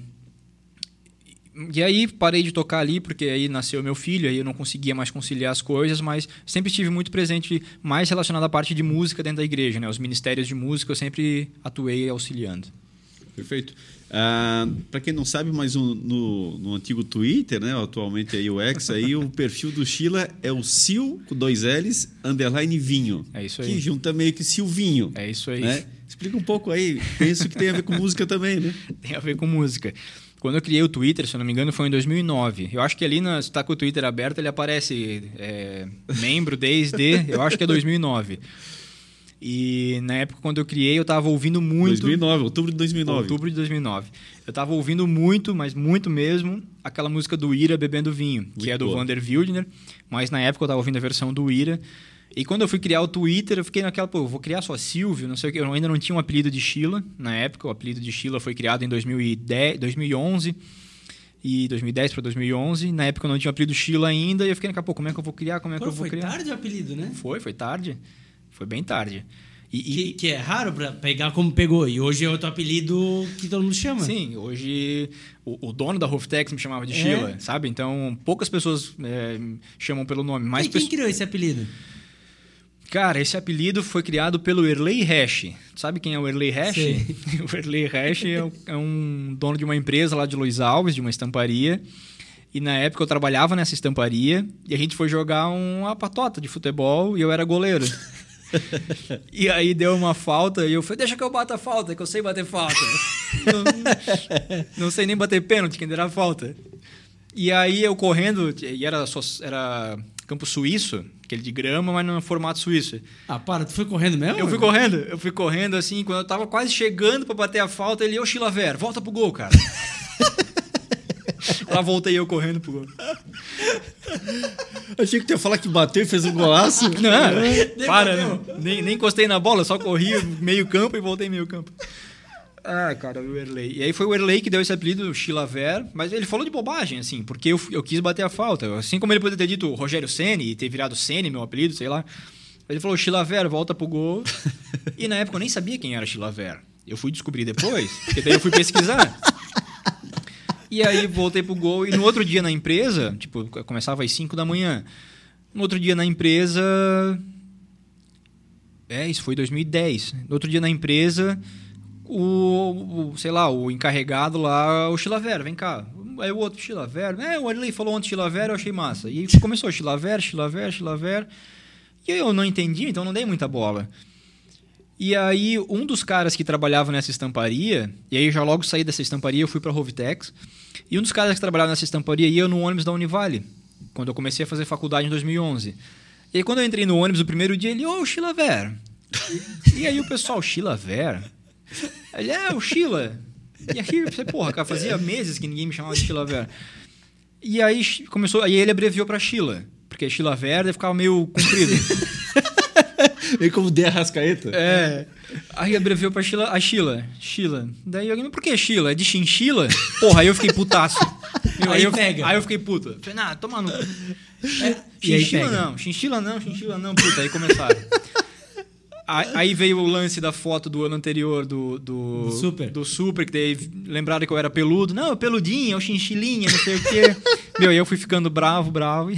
E aí parei de tocar ali, porque aí nasceu meu filho, aí eu não conseguia mais conciliar as coisas, mas sempre estive muito presente, mais relacionado à parte de música dentro da igreja, né? Os ministérios de música eu sempre atuei auxiliando. Perfeito. Ah, para quem não sabe, mas o- no, no antigo Twitter, né, atualmente aí o X, aí o perfil do Sheila é o Sil com dois L's underline vinho. É isso Que aí. junta meio que Silvinho. É isso aí. né? Explica um pouco aí. Penso que tem a ver com música também, né? Tem a ver com música. Quando eu criei o Twitter, se eu não me engano, foi em 2009. Eu acho que ali, na, se tá com o Twitter aberto, ele aparece é, membro desde, eu acho que é 2009. E na época, quando eu criei, eu tava ouvindo muito... 2009, outubro de 2009. Outubro de 2009. Eu tava ouvindo muito, mas muito mesmo, aquela música do Ira Bebendo Vinho, que Muito é do boa. Vander Wildner, mas na época eu tava ouvindo a versão do Ira. E quando eu fui criar o Twitter, eu fiquei naquela, pô, eu vou criar só Silvio, não sei o que. Eu ainda não tinha um apelido de Sheila na época. O apelido de Sheila foi criado em 2010, 2011 e 2010 para 2011. Na época eu não tinha o apelido Sheila ainda e eu fiquei naquela, pô, como é que eu vou criar? Como é que Pô, eu vou foi criar? tarde o apelido, né? Foi, foi tarde. Foi bem tarde. E, Que, e- que é raro pra pegar como pegou. E hoje é outro apelido que todo mundo chama. Sim, hoje o, o dono da Roftex me chamava de É? Sheila, sabe? Então poucas pessoas é, chamam pelo nome. Mas e quem criou esse apelido? Cara, esse apelido foi criado pelo Erley Hash. Sabe quem é o Erley Hash? O Erley Hash é, um- é um dono de uma empresa lá de Luiz Alves, de uma estamparia. E na época eu trabalhava nessa estamparia e a gente foi jogar uma patota de futebol e eu era goleiro. e aí deu uma falta e eu falei, deixa que eu bata a falta, que eu sei bater falta. não, não sei nem bater pênalti, quem dirá falta. E aí eu correndo, e era, só, era campo suíço, aquele de grama, mas no formato suíço. Ah, para, tu foi correndo mesmo? Eu fui correndo, eu fui correndo assim, quando eu tava quase chegando pra bater a falta, ele, ô Chilaver, volta pro gol, cara. Lá voltei eu correndo pro gol. Achei que tu ia falar que bateu e fez um golaço. Não, para, né? nem, nem encostei na bola, só corri meio campo e voltei meio campo. Ah, cara, o Erley. E aí foi o Erley que deu esse apelido, Chilaver, mas ele falou de bobagem, assim, porque eu, eu quis bater a falta. Assim como ele poderia ter dito Rogério Ceni e ter virado Ceni, meu apelido, sei lá. Ele falou, Chilaver, volta pro gol. e na época eu nem sabia quem era Chilaver. Eu fui descobrir depois, porque daí eu fui pesquisar. E aí voltei pro gol e no outro dia na empresa, tipo, começava às 5 da manhã. No outro dia na empresa. É, isso foi 2010. No outro dia na empresa, o, o, sei lá, o encarregado lá, o Chilaver, vem cá. Aí o outro Chilaver, é, o Arley falou ontem Chilaver, eu achei massa. E aí começou Chilaver, Chilaver, Chilaver. E eu não entendi, então não dei muita bola. E aí, um dos caras que trabalhava nessa estamparia, e aí já logo saí dessa estamparia, eu fui pra Rovitex, e um dos caras que trabalhava nessa estamparia ia no ônibus da Univale, quando eu comecei a fazer faculdade em 2011. E aí, quando eu entrei no ônibus o primeiro dia, ele, ô, Chilaver. E aí o pessoal, Chilaver? Ele, é, o Chila. E aí, falei, porra, cara, fazia meses que ninguém me chamava de Chilaver. E aí começou, aí ele abreviou pra Chila, porque Chilaver deve ficar meio comprido. Meio como de Arrascaeta. É. Aí abreviou pra Sheila, a Sheila. Sheila. Daí alguém, por que Sheila? É de chinchila? Porra, aí eu fiquei putaço. Meu, Aí eu, pega. Aí eu fiquei puta. Falei, nah, toma no. aí Chinchila não, chinchila não, chinchila não, puta. Aí começaram. Aí aí veio o lance da foto do ano anterior do, do, Do Super. do Super, que daí lembraram que eu era peludo. Não, é peludinho, é o chinchilinha, não sei o quê. Meu, aí eu fui ficando bravo, bravo.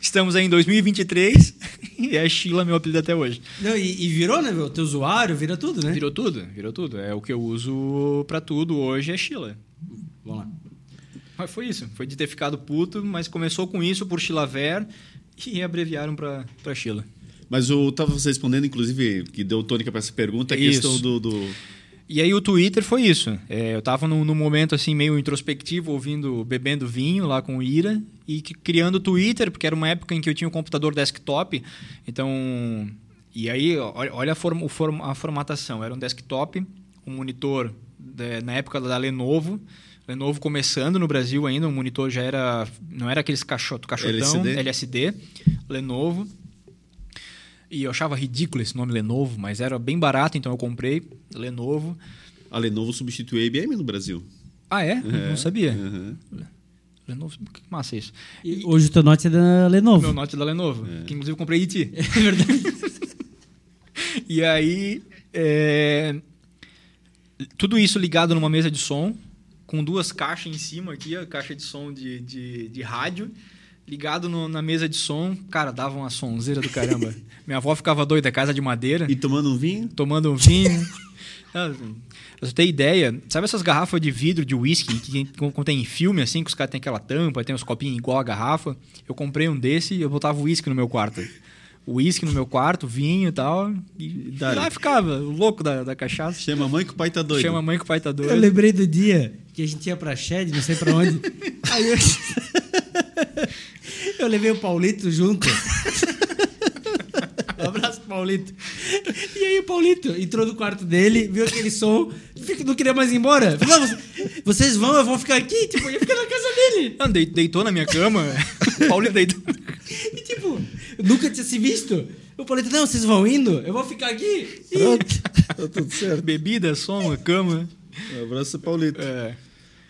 Estamos aí em 2023 e é Sheila meu apelido até hoje. Não, e, e virou, né, meu? Teu usuário, vira tudo, né? Virou tudo, virou tudo. É o que eu uso pra tudo hoje é Sheila. Vamos lá. Mas foi isso, foi de ter ficado puto, mas começou com isso por Chilaver e abreviaram pra, pra Sheila. Mas eu tava você respondendo, inclusive, que deu tônica para essa pergunta, a Isso. questão do, do- E aí o Twitter foi isso. É, eu tava num, num momento assim meio introspectivo, ouvindo, bebendo vinho lá com o Ira e que- criando o Twitter, porque era uma época em que eu tinha um computador desktop. Então, e aí olha, a, form- o form- a formatação. Era um desktop, um monitor é, na época da Lenovo. Lenovo começando no Brasil ainda, o monitor já era não era aqueles caixoto, caixotão, LCD? LSD, Lenovo. E eu achava ridículo esse nome Lenovo, mas era bem barato, então eu comprei Lenovo. a Lenovo substituiu a IBM no Brasil. Ah, é? Não sabia. Uhum. Lenovo, que massa isso. E hoje o teu note é da Lenovo. Meu Note da Lenovo, que inclusive eu comprei de ti. É verdade. E aí, é, tudo isso ligado numa mesa de som, com duas caixas em cima aqui, a caixa de som de, de, de rádio, ligado no- na mesa de som, cara, dava uma sonzeira do caramba. Minha avó ficava doida, casa de madeira, E tomando um vinho? tomando um vinho. Ah, Pra você ter ideia, sabe essas garrafas de vidro de uísque que contém filme assim, que os caras têm aquela tampa, tem os copinhos igual a garrafa? Eu comprei um desse e eu botava uísque no meu quarto. Uísque no meu quarto, vinho e tal. E Dale. lá ficava, o louco da, da cachaça. Chama a mãe que o pai tá doido. Chama a mãe que o pai tá Eu doido. lembrei do dia que a gente ia pra Shed, não sei pra onde. Aí eu... eu levei o Paulito junto. Um abraço, Paulito. E aí o Paulito entrou no quarto dele, viu aquele som, fica- não queria mais ir embora. Falou, "Não, você- vocês vão, eu vou ficar aqui. Tipo, eu ia ficar na casa dele. Não, dei- deitou na minha cama. o Paulo deitou. E tipo, nunca tinha se visto. O Paulito, não, vocês vão indo, eu vou ficar aqui. E- Pronto. tá tudo certo. Bebida, som, cama. Um abraço, Paulito. É.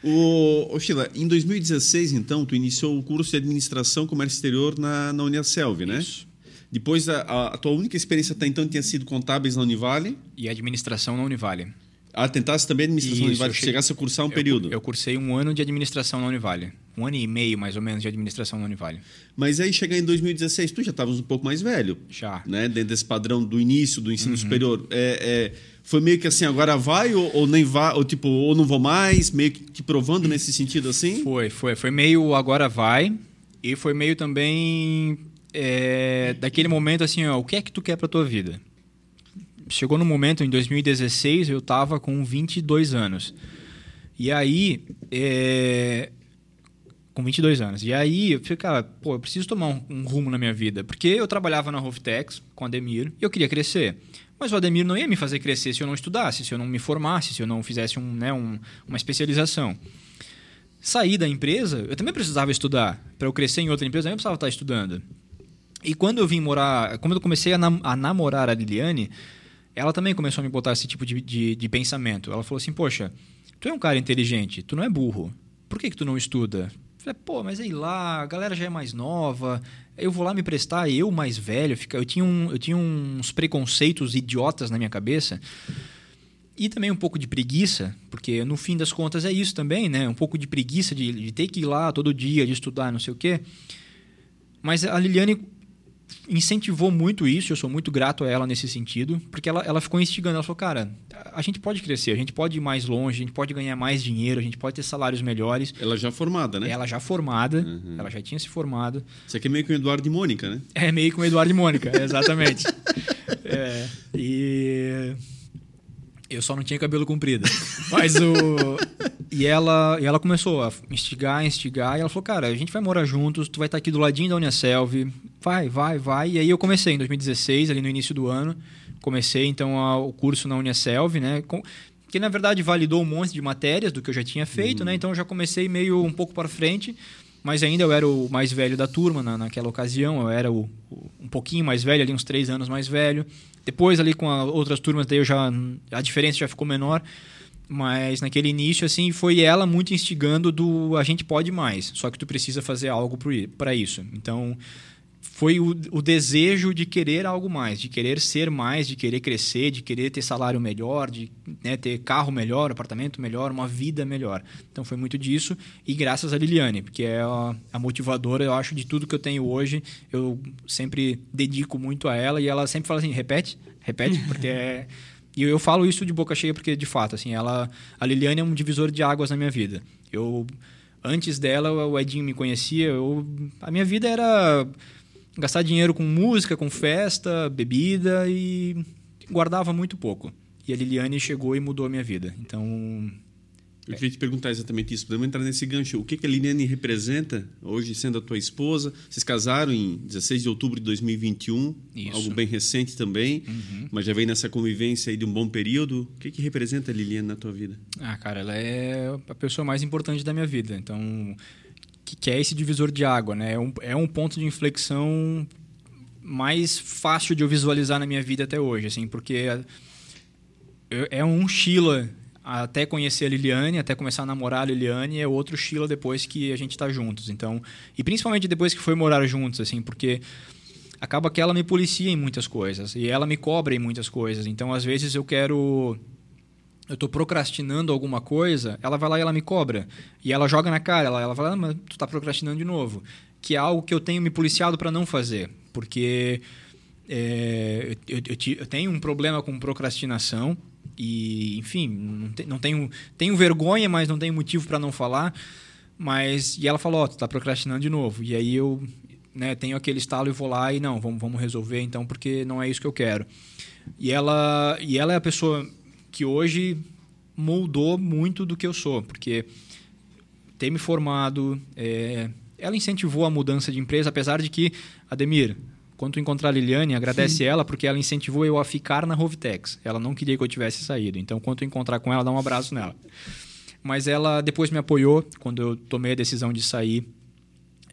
O, ô Sheila, em 2016, então, tu iniciou o curso de Administração Comércio Exterior na, na Uniaselv, né? Isso. Depois, a, a- a tua única experiência até então tinha sido contábeis na Univale. E administração na Univale. Ah, tentasse também administração Isso, na Univale, chegasse a cursar um Eu- período. Eu, cursei um ano de administração na Univale. Um ano e meio, mais ou menos, de administração na Univale. Mas aí, chegar em 2016, tu já estavas um pouco mais velho. Já. Né? Dentro desse padrão do início do Uhum. ensino superior. É, é, foi meio que assim, agora vai ou, ou nem vai, ou tipo, ou não vou mais, meio que, que provando nesse sentido assim? Foi, foi. Foi meio agora vai. E foi meio também é, daquele momento assim, ó, o que é que tu quer pra tua vida? Chegou no momento, em 2016, eu tava com 22 anos. E aí, é, com 22 anos. E aí, eu falei, cara, pô, eu preciso tomar um, um rumo na minha vida. Porque eu trabalhava na Rovtex com o Ademir e eu queria crescer. Mas o Ademir não ia me fazer crescer se eu não estudasse, se eu não me formasse, se eu não fizesse um, né, um, uma especialização. Saí da empresa, eu também precisava estudar. Para eu crescer em outra empresa, eu também precisava estar estudando. E quando eu vim morar, quando eu comecei a, nam- a namorar a Liliane, ela também começou a me botar esse tipo de, de, de pensamento. Ela falou assim: Poxa, tu é um cara inteligente, tu não é burro. Por que, que tu não estuda? Eu falei, pô, mas aí lá, a galera já é mais nova, eu vou lá me prestar, eu mais velho, eu, tinha um, eu tinha uns preconceitos idiotas na minha cabeça. E também um pouco de preguiça, porque no fim das contas é isso também, né? Um pouco de preguiça de, de ter que ir lá todo dia, de estudar, não sei o quê. Mas a Liliane incentivou muito isso, eu sou muito grato a ela nesse sentido, porque ela, ela ficou instigando, ela falou, cara, a gente pode crescer, a gente pode ir mais longe, a gente pode ganhar mais dinheiro, a gente pode ter salários melhores. Ela já formada, né? Ela já formada, Uhum. ela já tinha se formado. Isso aqui é meio que o Eduardo e Mônica, né? É meio com o Eduardo e Mônica, exatamente. É, e eu só não tinha cabelo comprido. Mas o e ela e ela começou a instigar, instigar, e ela falou: "Cara, a gente vai morar juntos, tu vai estar aqui do ladinho da Uniaselv. Vai, vai, vai". E aí eu comecei em 2016, ali no início do ano, comecei então a- o curso na Uniaselv, né? Com, que na verdade validou um monte de matérias do que eu já tinha feito, né? Então eu já comecei meio um pouco para frente, mas ainda eu era o mais velho da turma na, naquela ocasião, eu era o, o- um pouquinho mais velho, ali uns três anos mais velho. Depois ali com as outras turmas, daí eu já a diferença já ficou menor. Mas naquele início, assim, foi ela muito instigando do a gente pode mais, só que tu precisa fazer algo para isso. Então, foi o, o desejo de querer algo mais, de querer ser mais, de querer crescer, de querer ter salário melhor, de né, ter carro melhor, apartamento melhor, uma vida melhor. Então foi muito disso e graças a Liliane, porque é a, a motivadora, eu acho, de tudo que eu tenho hoje. Eu sempre dedico muito a ela e ela sempre fala assim, repete, repete, porque é... E eu falo isso de boca cheia porque, de fato, assim, ela, a Liliane é um divisor de águas na minha vida. Eu, antes dela, o Edinho me conhecia, eu, a minha vida era gastar dinheiro com música, com festa, bebida e guardava muito pouco. E a Liliane chegou e mudou a minha vida. Então, Eu queria te perguntar exatamente isso. Podemos entrar nesse gancho. O que, que a Liliane representa hoje, sendo a tua esposa? Vocês casaram em 16 de outubro de 2021, Isso. algo bem recente também, mas já vem nessa convivência aí de um bom período. O que, que representa a Liliane na tua vida? ah, cara, ela é a pessoa mais importante da minha vida. Então, que, que é esse divisor de água, né? É um, é um ponto de inflexão mais fácil de eu visualizar na minha vida até hoje, assim, porque eu- é um Sheila até conhecer a Liliane, até começar a namorar a Liliane, é outro Sheila depois que a gente está juntos. Então, e principalmente depois que foi morar juntos, assim, porque acaba que ela me policia em muitas coisas e ela me cobra em muitas coisas. Então, às vezes eu quero eu tô procrastinando alguma coisa, ela vai lá e ela me cobra. E ela joga na cara, ela, ela fala, ah, mas tu tá procrastinando de novo. que é algo que eu tenho me policiado para não fazer, porque é, eu, eu, eu, tenho um problema com procrastinação e, enfim, não, te, não tenho, tenho vergonha, mas não tenho motivo para não falar. Mas e ela falou, oh, tu tá procrastinando de novo. E aí eu né, tenho aquele estalo e vou lá e não, vamos, vamos resolver então, porque não é isso que eu quero. E ela, e ela é a pessoa que hoje moldou muito do que eu sou, porque ter me formado, é, ela incentivou a mudança de empresa, apesar de que, Ademir, quando tu encontrar a Liliane, agradece Sim. ela, porque ela incentivou eu a ficar na Rovitex. Ela não queria que eu tivesse saído. Então, quando tu encontrar com ela, dá um abraço nela. Mas ela depois me apoiou quando eu tomei a decisão de sair.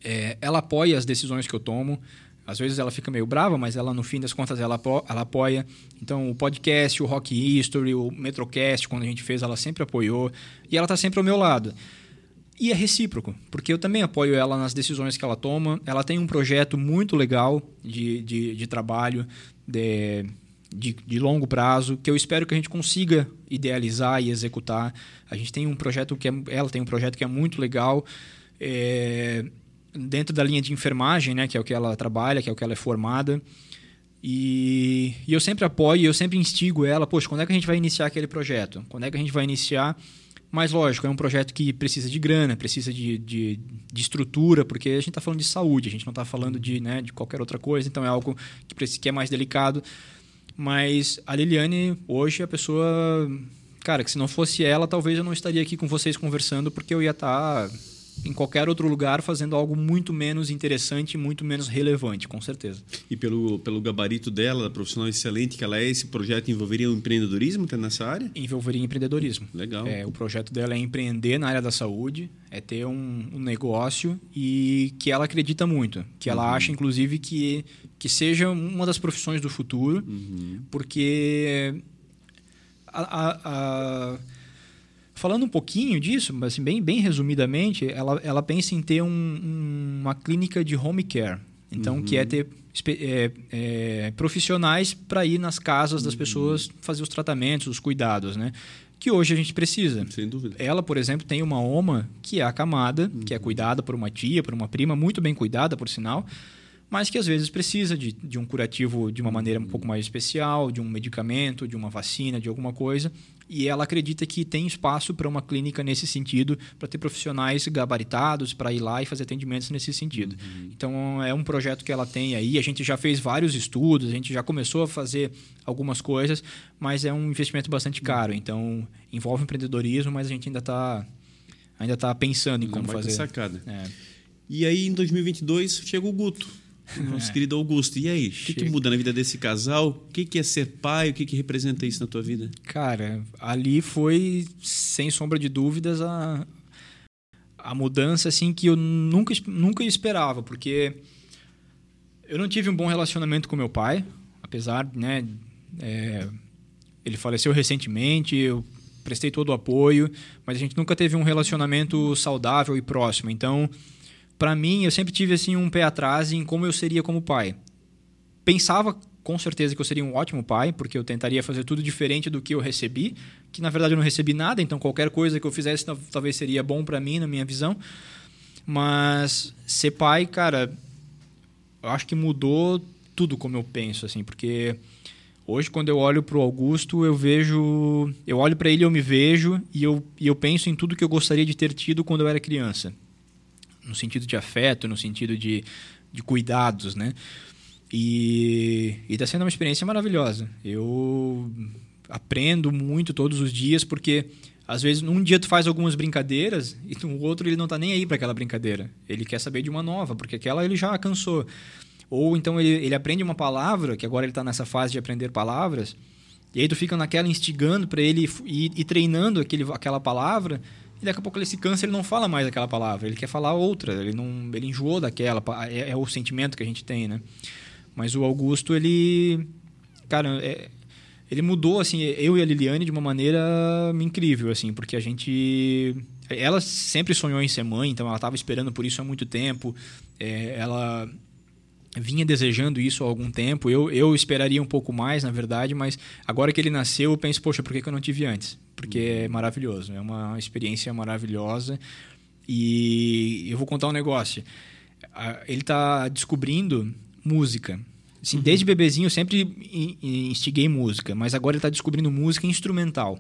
É, ela apoia as decisões que eu tomo. Às vezes ela fica meio brava, mas ela no fim das contas ela, ela apoia. Então o podcast, o Rock History, o Metrocast, quando a gente fez, ela sempre apoiou. E ela está sempre ao meu lado. E é recíproco, porque eu também apoio ela nas decisões que ela toma. Ela tem um projeto muito legal de, de, de trabalho, de, de, de, longo prazo, que eu espero que a gente consiga idealizar e executar. A gente tem um projeto que é, ela tem um projeto que é muito legal. É, dentro da linha de enfermagem, né, que é o que ela trabalha, que é o que ela é formada. E, e eu sempre apoio, eu sempre instigo ela, poxa, quando é que a gente vai iniciar aquele projeto? Quando é que a gente vai iniciar? Mas, lógico, é um projeto que precisa de grana, precisa de, de, de estrutura, porque a gente está falando de saúde, a gente não está falando de, né, de qualquer outra coisa, então é algo que, que é mais delicado. Mas a Liliane, hoje, é a pessoa. Cara, que se não fosse ela, talvez eu não estaria aqui com vocês conversando, porque eu ia estar. Tá em qualquer outro lugar fazendo algo muito menos interessante, muito menos relevante, com certeza. E pelo, pelo gabarito dela, profissional excelente que ela é, esse projeto envolveria o empreendedorismo tá nessa área? Envolveria empreendedorismo. Legal. É, o projeto dela é empreender na área da saúde, é ter um, um negócio e que ela acredita muito, que ela uhum. acha inclusive que que seja uma das profissões do futuro, uhum. porque a, a, a Falando um pouquinho disso, assim, bem, bem resumidamente, ela, ela pensa em ter um, um, uma clínica de home care. Então, uhum. que é ter é, é, profissionais para ir nas casas das uhum. pessoas fazer os tratamentos, os cuidados, né? Que hoje a gente precisa. Sem dúvida. Ela, por exemplo, tem uma OMA que é acamada, uhum. que é uhum. cuidada por uma tia, por uma prima, muito bem cuidada, por sinal mas que às vezes precisa de, de um curativo de uma maneira um pouco mais especial, de um medicamento, de uma vacina, de alguma coisa. E ela acredita que tem espaço para uma clínica nesse sentido, para ter profissionais gabaritados para ir lá e fazer atendimentos nesse sentido. Uhum. Então é um projeto que ela tem aí. A gente já fez vários estudos, a gente já começou a fazer algumas coisas, mas é um investimento bastante caro. Então envolve empreendedorismo, mas a gente ainda está ainda tá pensando em como fazer. Sacada. É. E aí em 2022 chega o Guto nosso é. querido Augusto. E aí, o que, que, muda na vida desse casal? O que, que é ser pai? O que, que representa isso na tua vida? Cara, ali foi, sem sombra de dúvidas, a, a mudança assim que eu nunca, nunca esperava, porque eu não tive um bom relacionamento com meu pai, apesar, né, é, ele faleceu recentemente, eu prestei todo o apoio, mas a gente nunca teve um relacionamento saudável e próximo. Então, para mim, eu sempre tive assim um pé atrás em como eu seria como pai. Pensava com certeza que eu seria um ótimo pai, porque eu tentaria fazer tudo diferente do que eu recebi, que na verdade eu não recebi nada, então qualquer coisa que eu fizesse talvez seria bom para mim, na minha visão. Mas ser pai, cara, eu acho que mudou tudo como eu penso, assim, porque hoje quando eu olho para o Augusto, eu vejo, eu olho para ele, eu me vejo e eu, e eu penso em tudo que eu gostaria de ter tido quando eu era criança no sentido de afeto, no sentido de, de cuidados, né? E está sendo uma experiência maravilhosa. Eu aprendo muito todos os dias porque às vezes num dia tu faz algumas brincadeiras e no outro ele não está nem aí para aquela brincadeira. Ele quer saber de uma nova porque aquela ele já cansou. Ou então ele, ele aprende uma palavra que agora ele está nessa fase de aprender palavras e aí tu fica naquela instigando para ele ir, treinando aquele, aquela palavra e daqui a pouco ele se cansa, ele não fala mais aquela palavra, ele quer falar outra, ele não, ele enjoou daquela, é, é o sentimento que a gente tem, né? Mas o Augusto, ele, cara, é, ele mudou assim, eu e a Liliane de uma maneira incrível, assim, porque a gente ela sempre sonhou em ser mãe, então ela estava esperando por isso há muito tempo. É, ela vinha desejando isso há algum tempo. Eu, eu esperaria um pouco mais, na verdade, mas agora que ele nasceu, eu penso, poxa, por que, que eu não tive antes? Porque é maravilhoso, é uma experiência maravilhosa. E eu vou contar um negócio. ele está descobrindo música. Assim, uhum. Desde bebezinho eu sempre instiguei música, mas agora ele está descobrindo música instrumental.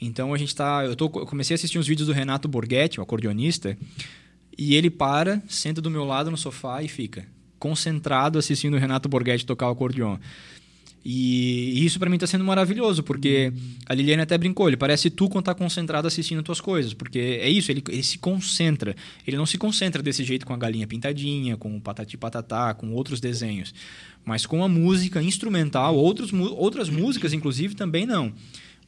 Então a gente está. Eu, tô, eu comecei a assistir uns vídeos do Renato Borghetti, o acordeonista, e ele para, senta do meu lado no sofá e fica concentrado assistindo o Renato Borghetti tocar o acordeon. E, isso para mim está sendo maravilhoso, porque a Liliane até brincou, ele parece tu quando tá concentrado assistindo tuas coisas, porque é isso, ele, ele se concentra. Ele não se concentra desse jeito com a galinha pintadinha, com o patati patatá, com outros desenhos. Mas com a música instrumental, outros, outras músicas, inclusive, também não.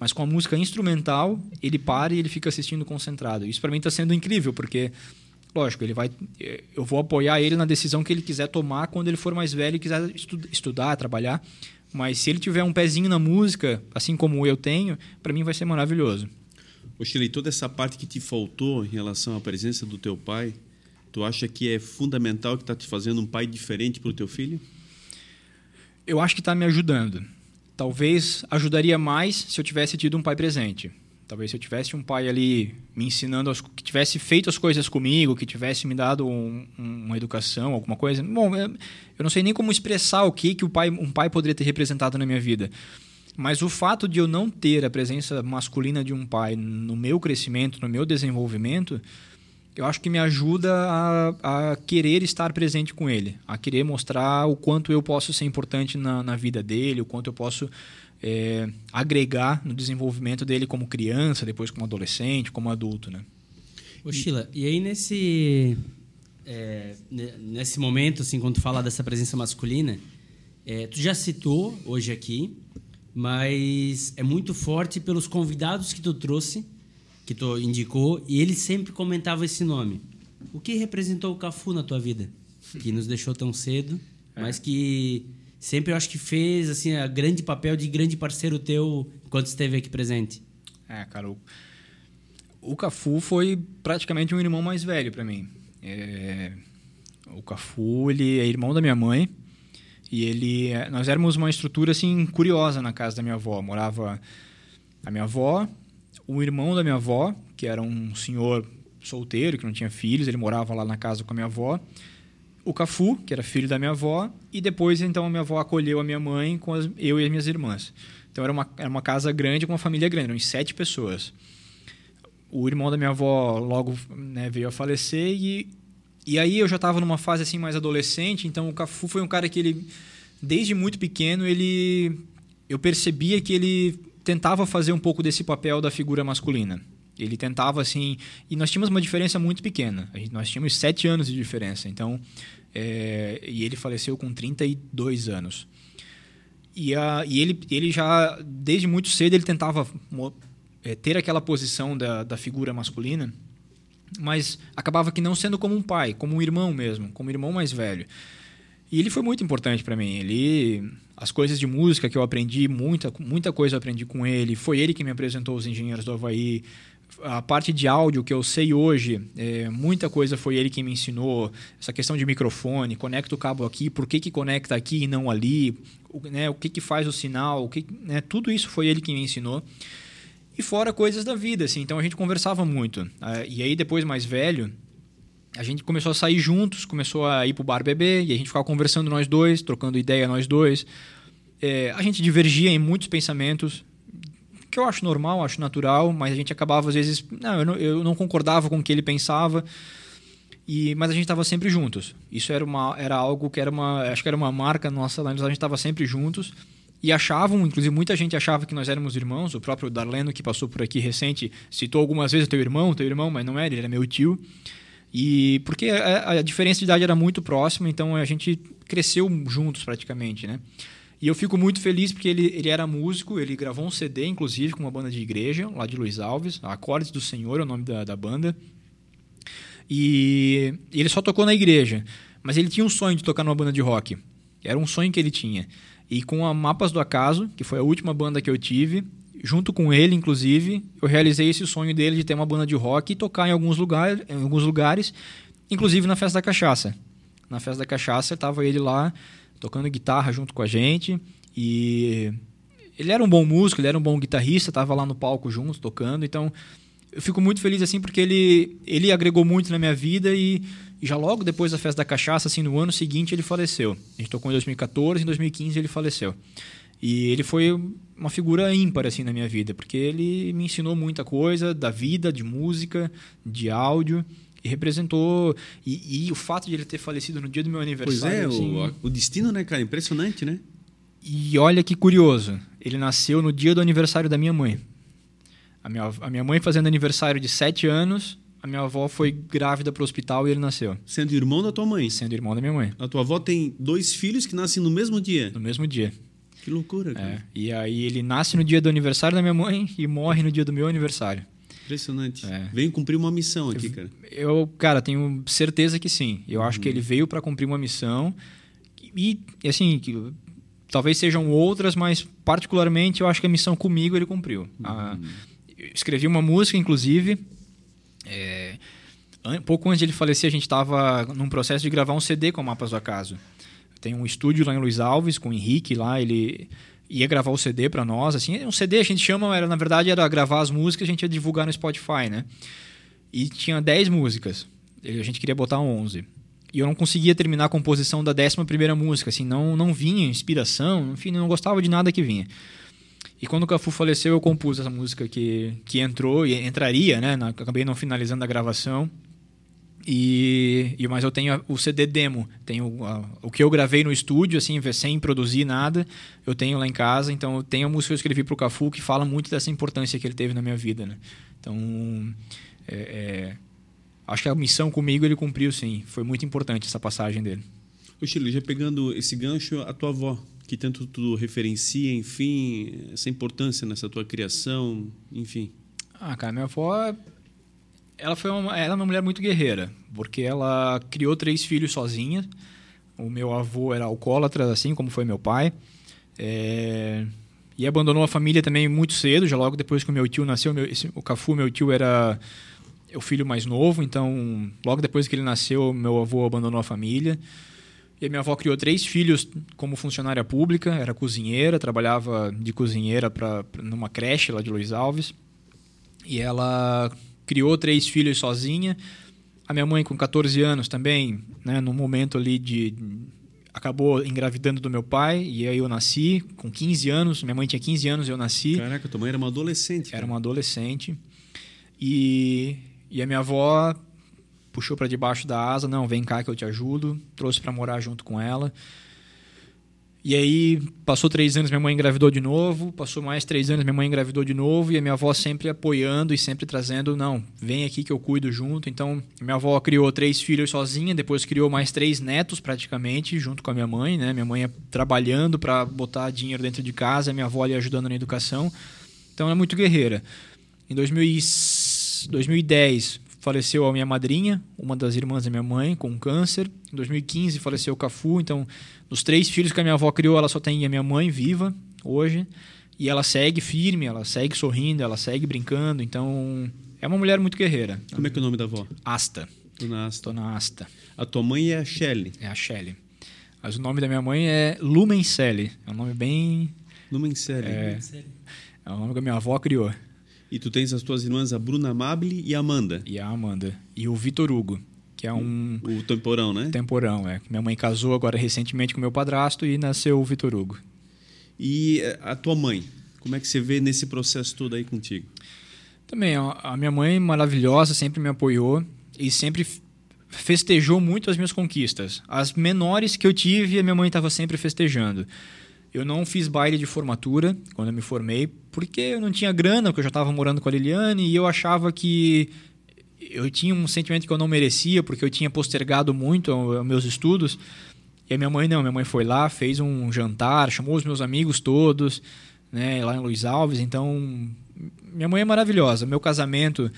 Mas com a música instrumental, ele para e ele fica assistindo concentrado. Isso para mim está sendo incrível, porque, lógico, ele vai, eu vou apoiar ele na decisão que ele quiser tomar quando ele for mais velho e quiser estu estudar, trabalhar. Mas se ele tiver um pezinho na música, assim como eu tenho, para mim vai ser maravilhoso. Ô toda essa parte que te faltou em relação à presença do teu pai, tu acha que é fundamental que está te fazendo um pai diferente para o teu filho? eu acho que está me ajudando. Talvez ajudaria mais se eu tivesse tido um pai presente. Talvez se eu tivesse um pai ali me ensinando, as, que tivesse feito as coisas comigo, que tivesse me dado um, um, uma educação, alguma coisa. Bom, eu não sei nem como expressar o que, que o pai, um pai poderia ter representado na minha vida. Mas o fato de eu não ter a presença masculina de um pai no meu crescimento, no meu desenvolvimento, eu acho que me ajuda a, a, querer estar presente com ele, a querer mostrar o quanto eu posso ser importante na, na vida dele, o quanto eu posso é, agregar no desenvolvimento dele como criança, depois como adolescente, como adulto, né? Ô Sheila, e aí nesse é, nesse momento, assim, quando tu fala dessa presença masculina, é, tu já citou hoje aqui, mas é muito forte pelos convidados que tu trouxe que tu indicou, e ele sempre comentava esse nome. O que representou o Cafu na tua vida? Que nos deixou tão cedo, é. mas que sempre eu acho que fez assim a grande papel de grande parceiro teu enquanto esteve aqui presente. É, cara, o, o Cafu foi praticamente um irmão mais velho para mim. É, o Cafu, ele é irmão da minha mãe. E ele, nós éramos uma estrutura assim curiosa na casa da minha avó. Morava a minha avó, o irmão da minha avó, que era um senhor solteiro, que não tinha filhos, ele morava lá na casa com a minha avó. O Cafu, que era filho da minha avó, e depois então a minha avó acolheu a minha mãe com as, eu e as minhas irmãs. Então era uma, era uma casa grande com uma família grande, eram sete pessoas. O irmão da minha avó logo né, veio a falecer e, e aí eu já estava numa fase assim mais adolescente, então o Cafu foi um cara que ele desde muito pequeno ele eu percebia que ele tentava fazer um pouco desse papel da figura masculina. Ele tentava assim. E nós tínhamos uma diferença muito pequena. Nós tínhamos sete anos de diferença. Então. É, e ele faleceu com 32 anos. E, a, e ele, ele já, desde muito cedo, ele tentava é, ter aquela posição da, da figura masculina, mas acabava que não sendo como um pai, como um irmão mesmo, como um irmão mais velho. E ele foi muito importante para mim. Ele as coisas de música que eu aprendi, muita, muita coisa eu aprendi com ele. Foi ele que me apresentou os engenheiros do Havaí. A parte de áudio que eu sei hoje, é, muita coisa foi ele que me ensinou. Essa questão de microfone, conecta o cabo aqui, por que, que conecta aqui e não ali, o, né, o que, que faz o sinal, o que, né, tudo isso foi ele que me ensinou. E fora coisas da vida, assim. Então a gente conversava muito. Ah, e aí depois mais velho, a gente começou a sair juntos, começou a ir pro bar beber, e a gente ficava conversando nós dois, trocando ideia nós dois. É, a gente divergia em muitos pensamentos, que eu acho normal, acho natural, mas a gente acabava às vezes. Não, eu não, eu não concordava com o que ele pensava. E, mas a gente estava sempre juntos. Isso era, uma, era algo que era uma. Acho que era uma marca nossa lá, a gente estava sempre juntos. E achavam, inclusive muita gente achava que nós éramos irmãos. O próprio Darleno, que passou por aqui recente, citou algumas vezes teu irmão, teu irmão, mas não era, ele era meu tio. E porque a, a diferença de idade era muito próxima, então a gente cresceu juntos praticamente, né? E eu fico muito feliz porque ele, ele era músico, ele gravou um CD, inclusive, com uma banda de igreja, lá de Luiz Alves, Acordes do Senhor é o nome da, da banda. E ele só tocou na igreja, mas ele tinha um sonho de tocar numa banda de rock. Era um sonho que ele tinha. E com a Mapas do Acaso, que foi a última banda que eu tive, junto com ele, inclusive, eu realizei esse sonho dele de ter uma banda de rock e tocar em alguns, lugar, em alguns lugares, inclusive na Festa da Cachaça. Na Festa da Cachaça estava ele lá tocando guitarra junto com a gente e ele era um bom músico, ele era um bom guitarrista, estava lá no palco junto tocando, então eu fico muito feliz assim porque ele, ele agregou muito na minha vida e, já logo depois da festa da cachaça, assim, no ano seguinte ele faleceu. A gente tocou em 2014, em 2015 ele faleceu. E ele foi uma figura ímpar assim na minha vida, porque ele me ensinou muita coisa da vida, de música, de áudio representou e, e o fato de ele ter falecido no dia do meu aniversário. Pois é, assim, o, o destino, né, cara? Impressionante, né? E olha que curioso, ele nasceu no dia do aniversário da minha mãe. A minha, a minha mãe fazendo aniversário de sete anos, a minha avó foi grávida para o hospital e ele nasceu. Sendo irmão da tua mãe. Sendo irmão da minha mãe. A tua avó tem dois filhos que nascem no mesmo dia. No mesmo dia. Que loucura, cara. É. E aí ele nasce no dia do aniversário da minha mãe e morre no dia do meu aniversário. Impressionante. É. Veio cumprir uma missão aqui, cara. Eu, cara, tenho certeza que sim. Eu acho Uhum. que ele veio para cumprir uma missão e, assim, que, talvez sejam outras, mas particularmente eu acho que a missão comigo ele cumpriu. A- Uhum. eu escrevi uma música, inclusive. é, pouco antes de ele falecer, a gente estava num processo de gravar um CD com Mapas do Acaso. Tem um estúdio lá em Luiz Alves com o Henrique lá, ele ia gravar o CD para nós, assim, um CD a gente chama, era na verdade era gravar as músicas, a gente ia divulgar no Spotify, né? E tinha 10 músicas. A gente queria botar 11. E eu não conseguia terminar a composição da 11 primeira música, assim, não não vinha inspiração, enfim, não gostava de nada que vinha. E quando o Cafu faleceu, eu compus essa música que, que entrou e entraria, né? Acabei não finalizando a gravação. E, e mas eu tenho o CD demo, tenho a- o que eu gravei no estúdio, assim, sem produzir nada, eu tenho lá em casa. Então eu tenho a música que eu escrevi pro Cafu que fala muito dessa importância que ele teve na minha vida, né? Então é- é, acho que a missão comigo ele cumpriu, sim. Foi muito importante essa passagem dele. Ô, Chile, já pegando esse gancho, a tua avó, que tanto tu referencia, enfim, essa importância nessa tua criação, enfim. Ah, cara, minha avó, ela foi uma, ela é uma mulher muito guerreira, porque ela criou três filhos sozinha. O meu avô era alcoólatra, assim como foi meu pai. É, e abandonou a família também muito cedo, já logo depois que o meu tio nasceu. Meu, esse- o Cafu, meu tio, era o filho mais novo, então logo depois que ele nasceu, meu avô abandonou a família. E minha avó criou três filhos como funcionária pública, era cozinheira, trabalhava de cozinheira pra, pra- numa creche lá de Luiz Alves. E ela criou três filhos sozinha. A minha mãe, com 14 anos também, né, no momento ali de. acabou engravidando do meu pai, e aí eu nasci com 15 anos. Minha mãe tinha 15 anos eu nasci. Caraca, tua mãe era uma adolescente. Era cara. uma adolescente. E, e a minha avó puxou para debaixo da asa, não, vem cá que eu te ajudo. Trouxe para morar junto com ela. E aí, passou três anos, minha mãe engravidou de novo. Passou mais três anos, minha mãe engravidou de novo. E a minha avó sempre apoiando e sempre trazendo, não, vem aqui que eu cuido junto. Então, minha avó criou três filhos sozinha, depois criou mais três netos praticamente, junto com a minha mãe, né? Minha mãe ia trabalhando para botar dinheiro dentro de casa, minha avó ali ajudando na educação. Então, ela é muito guerreira. Em 2000 e- 2010, faleceu a minha madrinha, uma das irmãs da minha mãe, com câncer. Em 2015, faleceu o Cafu. Então, dos três filhos que a minha avó criou, ela só tem a minha mãe viva hoje. E ela segue firme, ela segue sorrindo, ela segue brincando. Então, é uma mulher muito guerreira. Como é que é o nome da avó? Asta. Dona Asta. Dona Asta. A tua mãe é a Shelley. É a Shelley. Mas o nome da minha mãe é Lumencelli. É um nome bem... Lumencelli. É, é um nome que a minha avó criou. E tu tens as tuas irmãs, a Bruna Amable e a Amanda. E a Amanda. E o Vitor Hugo, que é um... O temporão, né? temporão, é. Minha mãe casou agora recentemente com meu padrasto e nasceu o Vitor Hugo. E eh, a tua mãe? Como é que você vê nesse processo todo aí contigo? Também, a minha mãe maravilhosa sempre me apoiou e sempre festejou muito as minhas conquistas. As menores que eu tive, a minha mãe estava sempre festejando. Eu não fiz baile de formatura quando eu me formei, porque eu não tinha grana, porque eu já estava morando com a Liliane e eu achava que eu tinha um sentimento que eu não merecia, porque eu tinha postergado muito meus estudos. E a minha mãe não, minha mãe foi lá, fez um jantar, chamou os meus amigos todos, né, lá em Luiz Alves. Então, minha mãe é maravilhosa. Meu casamento,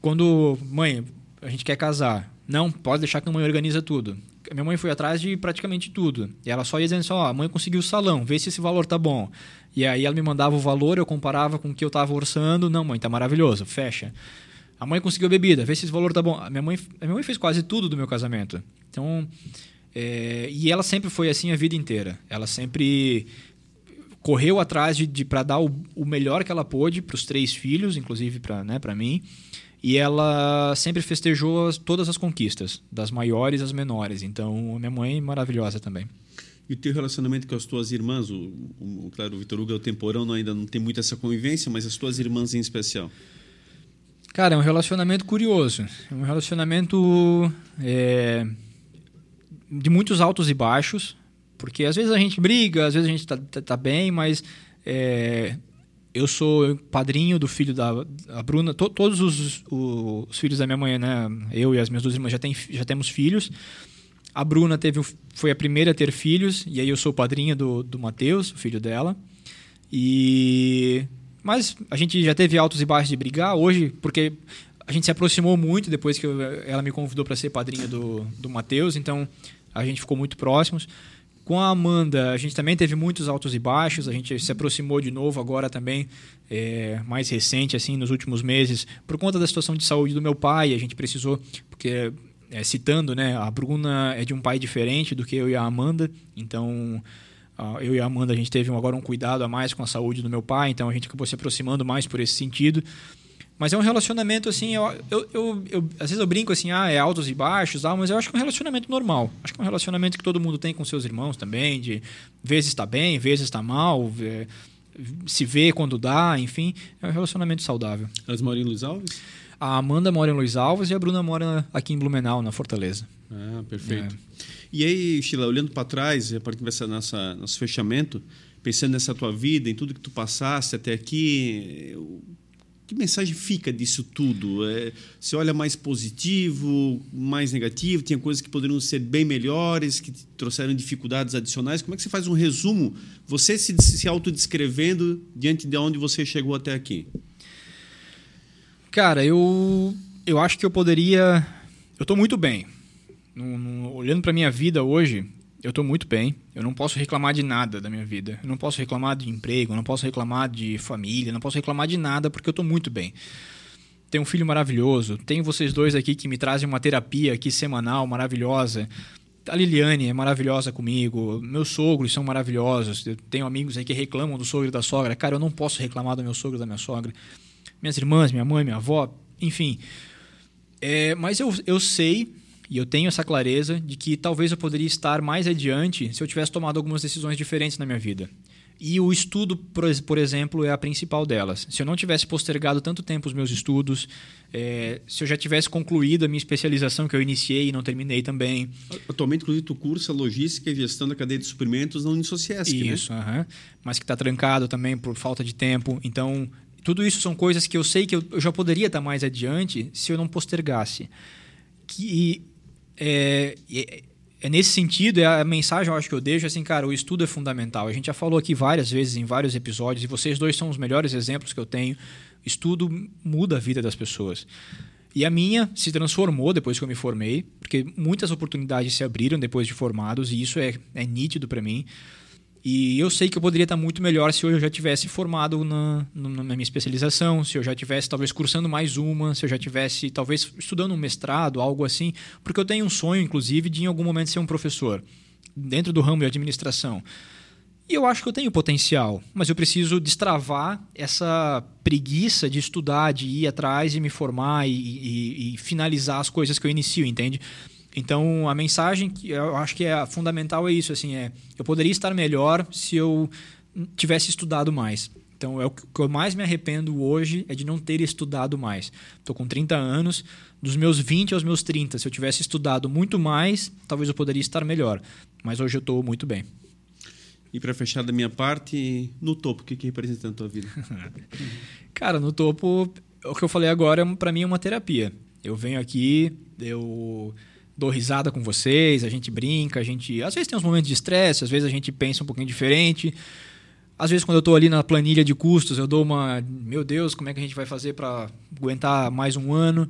quando mãe, a gente quer casar, não pode deixar que a mãe organiza tudo. Minha mãe foi atrás de praticamente tudo. E ela só ia dizendo assim, ó, a mãe conseguiu o salão, vê se esse valor tá bom. E aí ela me mandava o valor, eu comparava com o que eu tava orçando, não, mãe, tá maravilhoso, fecha. A mãe conseguiu bebida, vê se esse valor tá bom. A minha mãe, a minha mãe fez quase tudo do meu casamento. Então, é, e ela sempre foi assim a vida inteira. Ela sempre correu atrás de, de para dar o, o, melhor que ela pôde para os três filhos, inclusive para né, mim. E ela sempre festejou as, todas as conquistas, das maiores às menores. Então, minha mãe maravilhosa também. E o teu relacionamento com as tuas irmãs? O, o claro, o Vitor Hugo é o temporão, ainda não tem muito essa convivência, mas as tuas irmãs em especial? Cara, é um relacionamento curioso. É um relacionamento é, de muitos altos e baixos, porque às vezes a gente briga, às vezes a gente tá, tá, tá bem, mas é, eu sou padrinho do filho da Bruna. To, todos os, os, filhos da minha mãe, né? Eu e as minhas duas irmãs já, tem, já temos filhos. A Bruna teve, foi a primeira a ter filhos, e aí eu sou padrinha do, do Matheus, o filho dela. E. Mas a gente já teve altos e baixos de brigar hoje, porque a gente se aproximou muito depois que eu, ela me convidou para ser padrinha do, do Matheus, então a gente ficou muito próximos. Com a Amanda, a gente também teve muitos altos e baixos, a gente se aproximou de novo agora também, é, mais recente, assim, nos últimos meses, por conta da situação de saúde do meu pai, a gente precisou, porque é, citando, né, a Bruna é de um pai diferente do que eu e a Amanda, então eu e a Amanda a gente teve agora um cuidado a mais com a saúde do meu pai, então a gente acabou se aproximando mais por esse sentido. Mas é um relacionamento assim, eu, eu, eu, eu, às vezes eu brinco assim, ah, é altos e baixos, ah, mas eu acho que é um relacionamento normal. Acho que é um relacionamento que todo mundo tem com seus irmãos também, de vezes está bem, vezes está mal, é, se vê quando dá, enfim, é um relacionamento saudável. Elas moram em Luiz Alves? A Amanda mora em Luiz Alves e a Bruna mora aqui em Blumenau, na Fortaleza. Ah, perfeito. É. E aí, Sheila, olhando para trás, a partir nossa nosso fechamento, pensando nessa tua vida, em tudo que tu passaste até aqui, que mensagem fica disso tudo? É, você olha mais positivo, mais negativo? Tinha coisas que poderiam ser bem melhores, que trouxeram dificuldades adicionais? Como é que você faz um resumo, você se, se autodescrevendo diante de onde você chegou até aqui? Cara, eu, eu acho que eu poderia. Eu estou muito bem. No, no, olhando para minha vida hoje, eu estou muito bem. Eu não posso reclamar de nada da minha vida. Eu não posso reclamar de emprego, não posso reclamar de família, não posso reclamar de nada porque eu estou muito bem. Tenho um filho maravilhoso. Tenho vocês dois aqui que me trazem uma terapia aqui semanal maravilhosa. A Liliane é maravilhosa comigo. Meus sogros são maravilhosos. Eu tenho amigos aí que reclamam do sogro e da sogra. Cara, eu não posso reclamar do meu sogro e da minha sogra minhas irmãs, minha mãe, minha avó, enfim. É, mas eu, eu sei e eu tenho essa clareza de que talvez eu poderia estar mais adiante se eu tivesse tomado algumas decisões diferentes na minha vida. E o estudo, por exemplo, é a principal delas. Se eu não tivesse postergado tanto tempo os meus estudos, é, se eu já tivesse concluído a minha especialização que eu iniciei e não terminei também. Atualmente, inclusive, tu cursa logística e gestão da cadeia de suprimentos na Unisociesc, né? Isso, né? mas que está trancado também por falta de tempo. Então, tudo isso são coisas que eu sei que eu, eu já poderia estar mais adiante se eu não postergasse. Que, é, é, é, nesse sentido, é a mensagem eu acho que eu deixo assim, cara, o estudo é fundamental. A gente já falou aqui várias vezes em vários episódios, e vocês dois são os melhores exemplos que eu tenho. Estudo muda a vida das pessoas. E a minha se transformou depois que eu me formei, porque muitas oportunidades se abriram depois de formados, e isso é, é nítido para mim. E eu sei que eu poderia estar muito melhor se eu já tivesse formado na, na minha especialização, se eu já tivesse talvez cursando mais uma, se eu já tivesse talvez estudando um mestrado, algo assim, porque eu tenho um sonho, inclusive, de em algum momento ser um professor dentro do ramo de administração. E eu acho que eu tenho potencial, mas eu preciso destravar essa preguiça de estudar, de ir atrás e me formar e, e, e finalizar as coisas que eu inicio, entende? Então, a mensagem que eu acho que é fundamental é isso, assim, é eu poderia estar melhor se eu tivesse estudado mais. Então, é o que eu mais me arrependo hoje é de não ter estudado mais. Estou com 30 anos, dos meus 20 aos meus 30, se eu tivesse estudado muito mais, talvez eu poderia estar melhor. Mas hoje eu estou muito bem. E para fechar da minha parte, no topo, o que, que representa na tua vida? Cara, no topo, o que eu falei agora, para mim é uma terapia. Eu venho aqui, eu dou risada com vocês, a gente brinca, a gente. Às vezes tem uns momentos de estresse, às vezes a gente pensa um pouquinho diferente. Às vezes, quando eu estou ali na planilha de custos, eu dou uma. Meu Deus, como é que a gente vai fazer para aguentar mais um ano?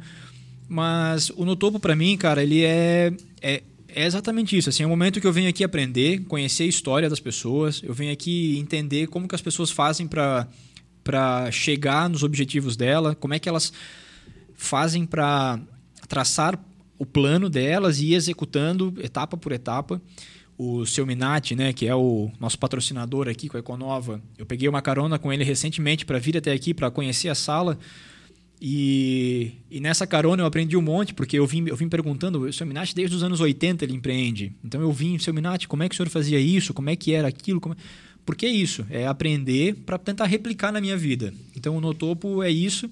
Mas o No Topo, para mim, cara, ele é, é, é, exatamente isso. Assim, é o momento que eu venho aqui aprender, conhecer a história das pessoas, eu venho aqui entender como que as pessoas fazem para chegar nos objetivos dela, como é que elas fazem para traçar o plano delas e executando etapa por etapa. o seu Minati, né, que é o nosso patrocinador aqui com a Econova. Eu peguei uma carona com ele recentemente para vir até aqui para conhecer a sala. E, e, nessa carona eu aprendi um monte, porque eu vim, eu vim perguntando, o seu Minati desde os anos 80 ele empreende. Então eu vim, seu Minati, como é que o senhor fazia isso? Como é que era aquilo? Como... Por que isso? É aprender para tentar replicar na minha vida. Então o Notopo é isso.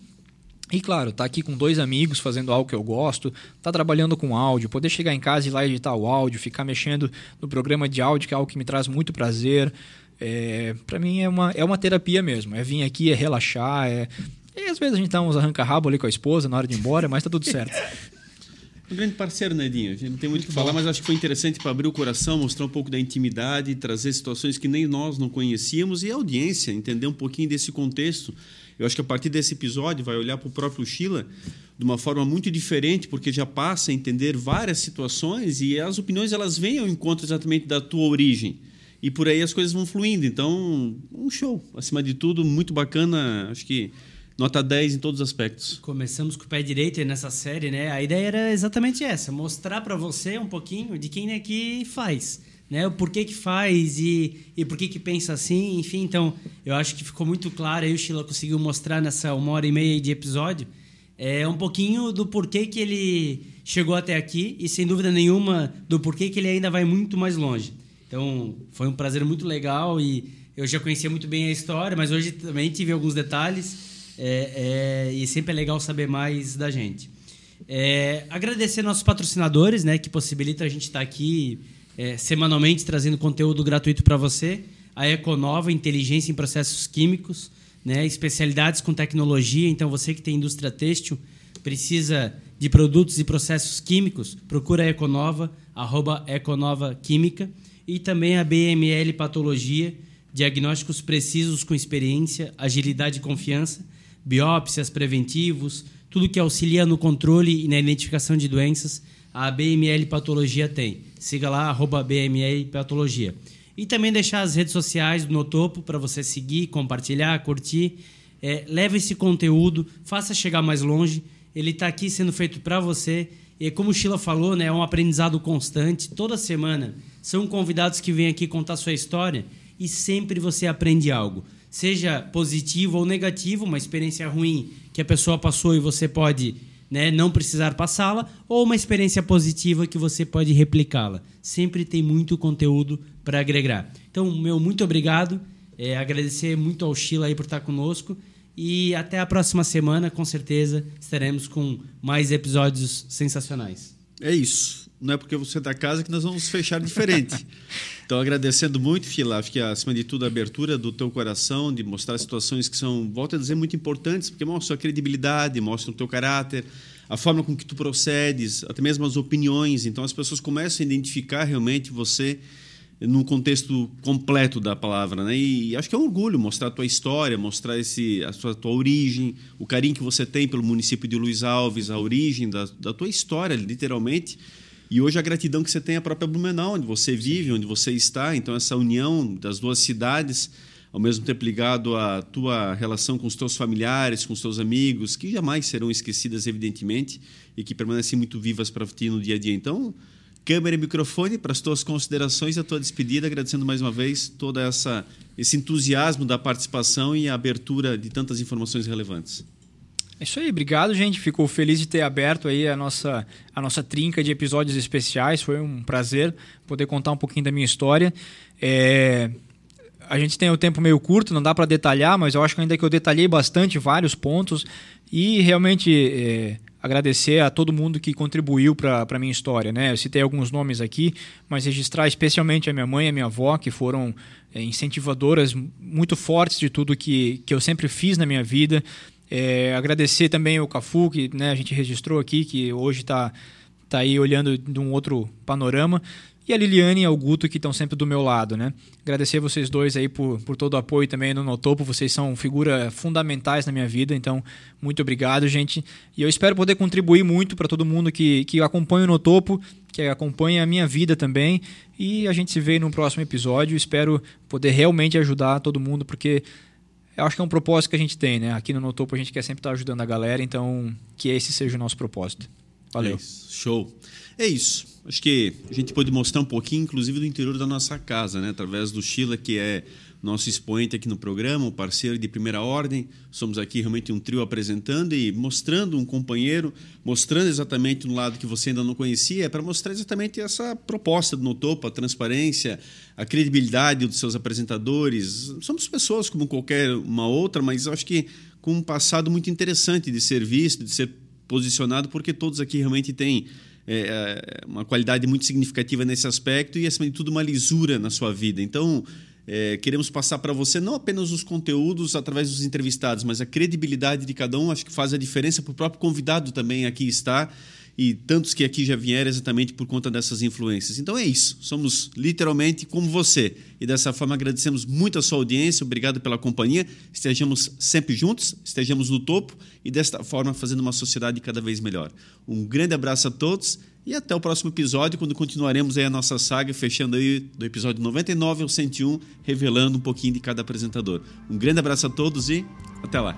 E claro, tá aqui com dois amigos fazendo algo que eu gosto, tá trabalhando com áudio, poder chegar em casa e lá editar o áudio, ficar mexendo no programa de áudio, que é algo que me traz muito prazer. É, para mim é uma, é uma terapia mesmo. É vir aqui, é relaxar, é. E às vezes a gente dá uns arranca-rabo ali com a esposa na hora de ir embora, mas tá tudo certo. Um grande parceiro, Nedinho. A gente não tem muito o que falar, mas acho que foi interessante para abrir o coração, mostrar um pouco da intimidade, trazer situações que nem nós não conhecíamos e a audiência entender um pouquinho desse contexto. Eu acho que a partir desse episódio vai olhar para o próprio Sheila de uma forma muito diferente, porque já passa a entender várias situações e as opiniões elas vêm ao encontro exatamente da tua origem. E por aí as coisas vão fluindo. Então, um show. Acima de tudo, muito bacana. Acho que nota 10 em todos os aspectos. Começamos com o pé direito nessa série, né? A ideia era exatamente essa, mostrar para você um pouquinho de quem é que faz né? O porquê que faz e, e por que pensa assim, enfim. Então, eu acho que ficou muito claro aí o Sheila conseguiu mostrar nessa uma hora e meia de episódio é um pouquinho do porquê que ele chegou até aqui e sem dúvida nenhuma do porquê que ele ainda vai muito mais longe. Então, foi um prazer muito legal e eu já conhecia muito bem a história, mas hoje também tive alguns detalhes é, é, e sempre é legal saber mais da gente. É, agradecer nossos patrocinadores, né, que possibilitam a gente estar aqui é, semanalmente trazendo conteúdo gratuito para você. A Econova, inteligência em processos químicos, né? especialidades com tecnologia. Então, você que tem indústria têxtil, precisa de produtos e processos químicos, procura a Econova, arroba Econova Química. E também a BML Patologia, diagnósticos precisos com experiência, agilidade e confiança, biópsias, preventivos, tudo que auxilia no controle e na identificação de doenças, a BML Patologia tem. Siga lá, arroba BML Patologia. E também deixar as redes sociais no topo para você seguir, compartilhar, curtir. É, leve esse conteúdo, faça chegar mais longe. Ele está aqui sendo feito para você. E como o Sheila falou, né, é um aprendizado constante. Toda semana são convidados que vêm aqui contar sua história e sempre você aprende algo. Seja positivo ou negativo, uma experiência ruim que a pessoa passou e você pode né, não precisar passá-la, ou uma experiência positiva que você pode replicá-la. Sempre tem muito conteúdo para agregar. Então, meu muito obrigado. É, agradecer muito ao Sheila aí por estar conosco. E até a próxima semana, com certeza, estaremos com mais episódios sensacionais. É isso. Não é porque você é da casa que nós vamos fechar diferente. Então, agradecendo muito, Fila, acho que acima de tudo a abertura do teu coração, de mostrar situações que são, volto a dizer, muito importantes, porque mostra a credibilidade, mostra o teu caráter, a forma com que tu procedes, até mesmo as opiniões. Então, as pessoas começam a identificar realmente você num contexto completo da palavra, né? E acho que é um orgulho mostrar a tua história, mostrar esse a tua, a tua origem, o carinho que você tem pelo município de Luiz Alves, a origem da, da tua história, literalmente. E hoje a gratidão que você tem é a própria Blumenau, onde você vive, onde você está. Então, essa união das duas cidades, ao mesmo tempo ligado à tua relação com os teus familiares, com os teus amigos, que jamais serão esquecidas, evidentemente, e que permanecem muito vivas para ti no dia a dia. Então, câmera e microfone para as tuas considerações e a tua despedida, agradecendo mais uma vez todo essa, esse entusiasmo da participação e a abertura de tantas informações relevantes. É isso aí, obrigado, gente. Fico feliz de ter aberto aí a nossa, a nossa trinca de episódios especiais. Foi um prazer poder contar um pouquinho da minha história. É... A gente tem o tempo meio curto, não dá para detalhar, mas eu acho que ainda que eu detalhei bastante vários pontos e realmente é... agradecer a todo mundo que contribuiu para a minha história. Né? Eu citei alguns nomes aqui, mas registrar especialmente a minha mãe e a minha avó, que foram é, incentivadoras muito fortes de tudo que, que eu sempre fiz na minha vida. É, agradecer também o Cafu, que né, a gente registrou aqui, que hoje está tá aí olhando de um outro panorama. E a Liliane e o Guto, que estão sempre do meu lado. Né? Agradecer vocês dois aí por, por todo o apoio também no Notopo. Vocês são figuras fundamentais na minha vida, então muito obrigado, gente. E eu espero poder contribuir muito para todo mundo que, que acompanha o Notopo, que acompanha a minha vida também. E a gente se vê no próximo episódio. Espero poder realmente ajudar todo mundo, porque eu acho que é um propósito que a gente tem, né? Aqui no Notopo a gente quer sempre estar ajudando a galera, então que esse seja o nosso propósito. Valeu. É Show. É isso. Acho que a gente pode mostrar um pouquinho, inclusive, do interior da nossa casa, né? Através do Sheila, que é nosso expoente aqui no programa, um parceiro de primeira ordem. Somos aqui realmente um trio apresentando e mostrando um companheiro, mostrando exatamente um lado que você ainda não conhecia, é para mostrar exatamente essa proposta do Notopo, a transparência, a credibilidade dos seus apresentadores. Somos pessoas como qualquer uma outra, mas acho que com um passado muito interessante de ser visto, de ser posicionado, porque todos aqui realmente têm é, uma qualidade muito significativa nesse aspecto e, acima de tudo, uma lisura na sua vida. Então, é, queremos passar para você não apenas os conteúdos através dos entrevistados, mas a credibilidade de cada um. Acho que faz a diferença para o próprio convidado também aqui estar e tantos que aqui já vieram exatamente por conta dessas influências. Então é isso. Somos literalmente como você. E dessa forma agradecemos muito a sua audiência. Obrigado pela companhia. Estejamos sempre juntos, estejamos no topo e desta forma fazendo uma sociedade cada vez melhor. Um grande abraço a todos e até o próximo episódio, quando continuaremos aí a nossa saga, fechando aí do episódio 99 ao 101, revelando um pouquinho de cada apresentador. Um grande abraço a todos e até lá.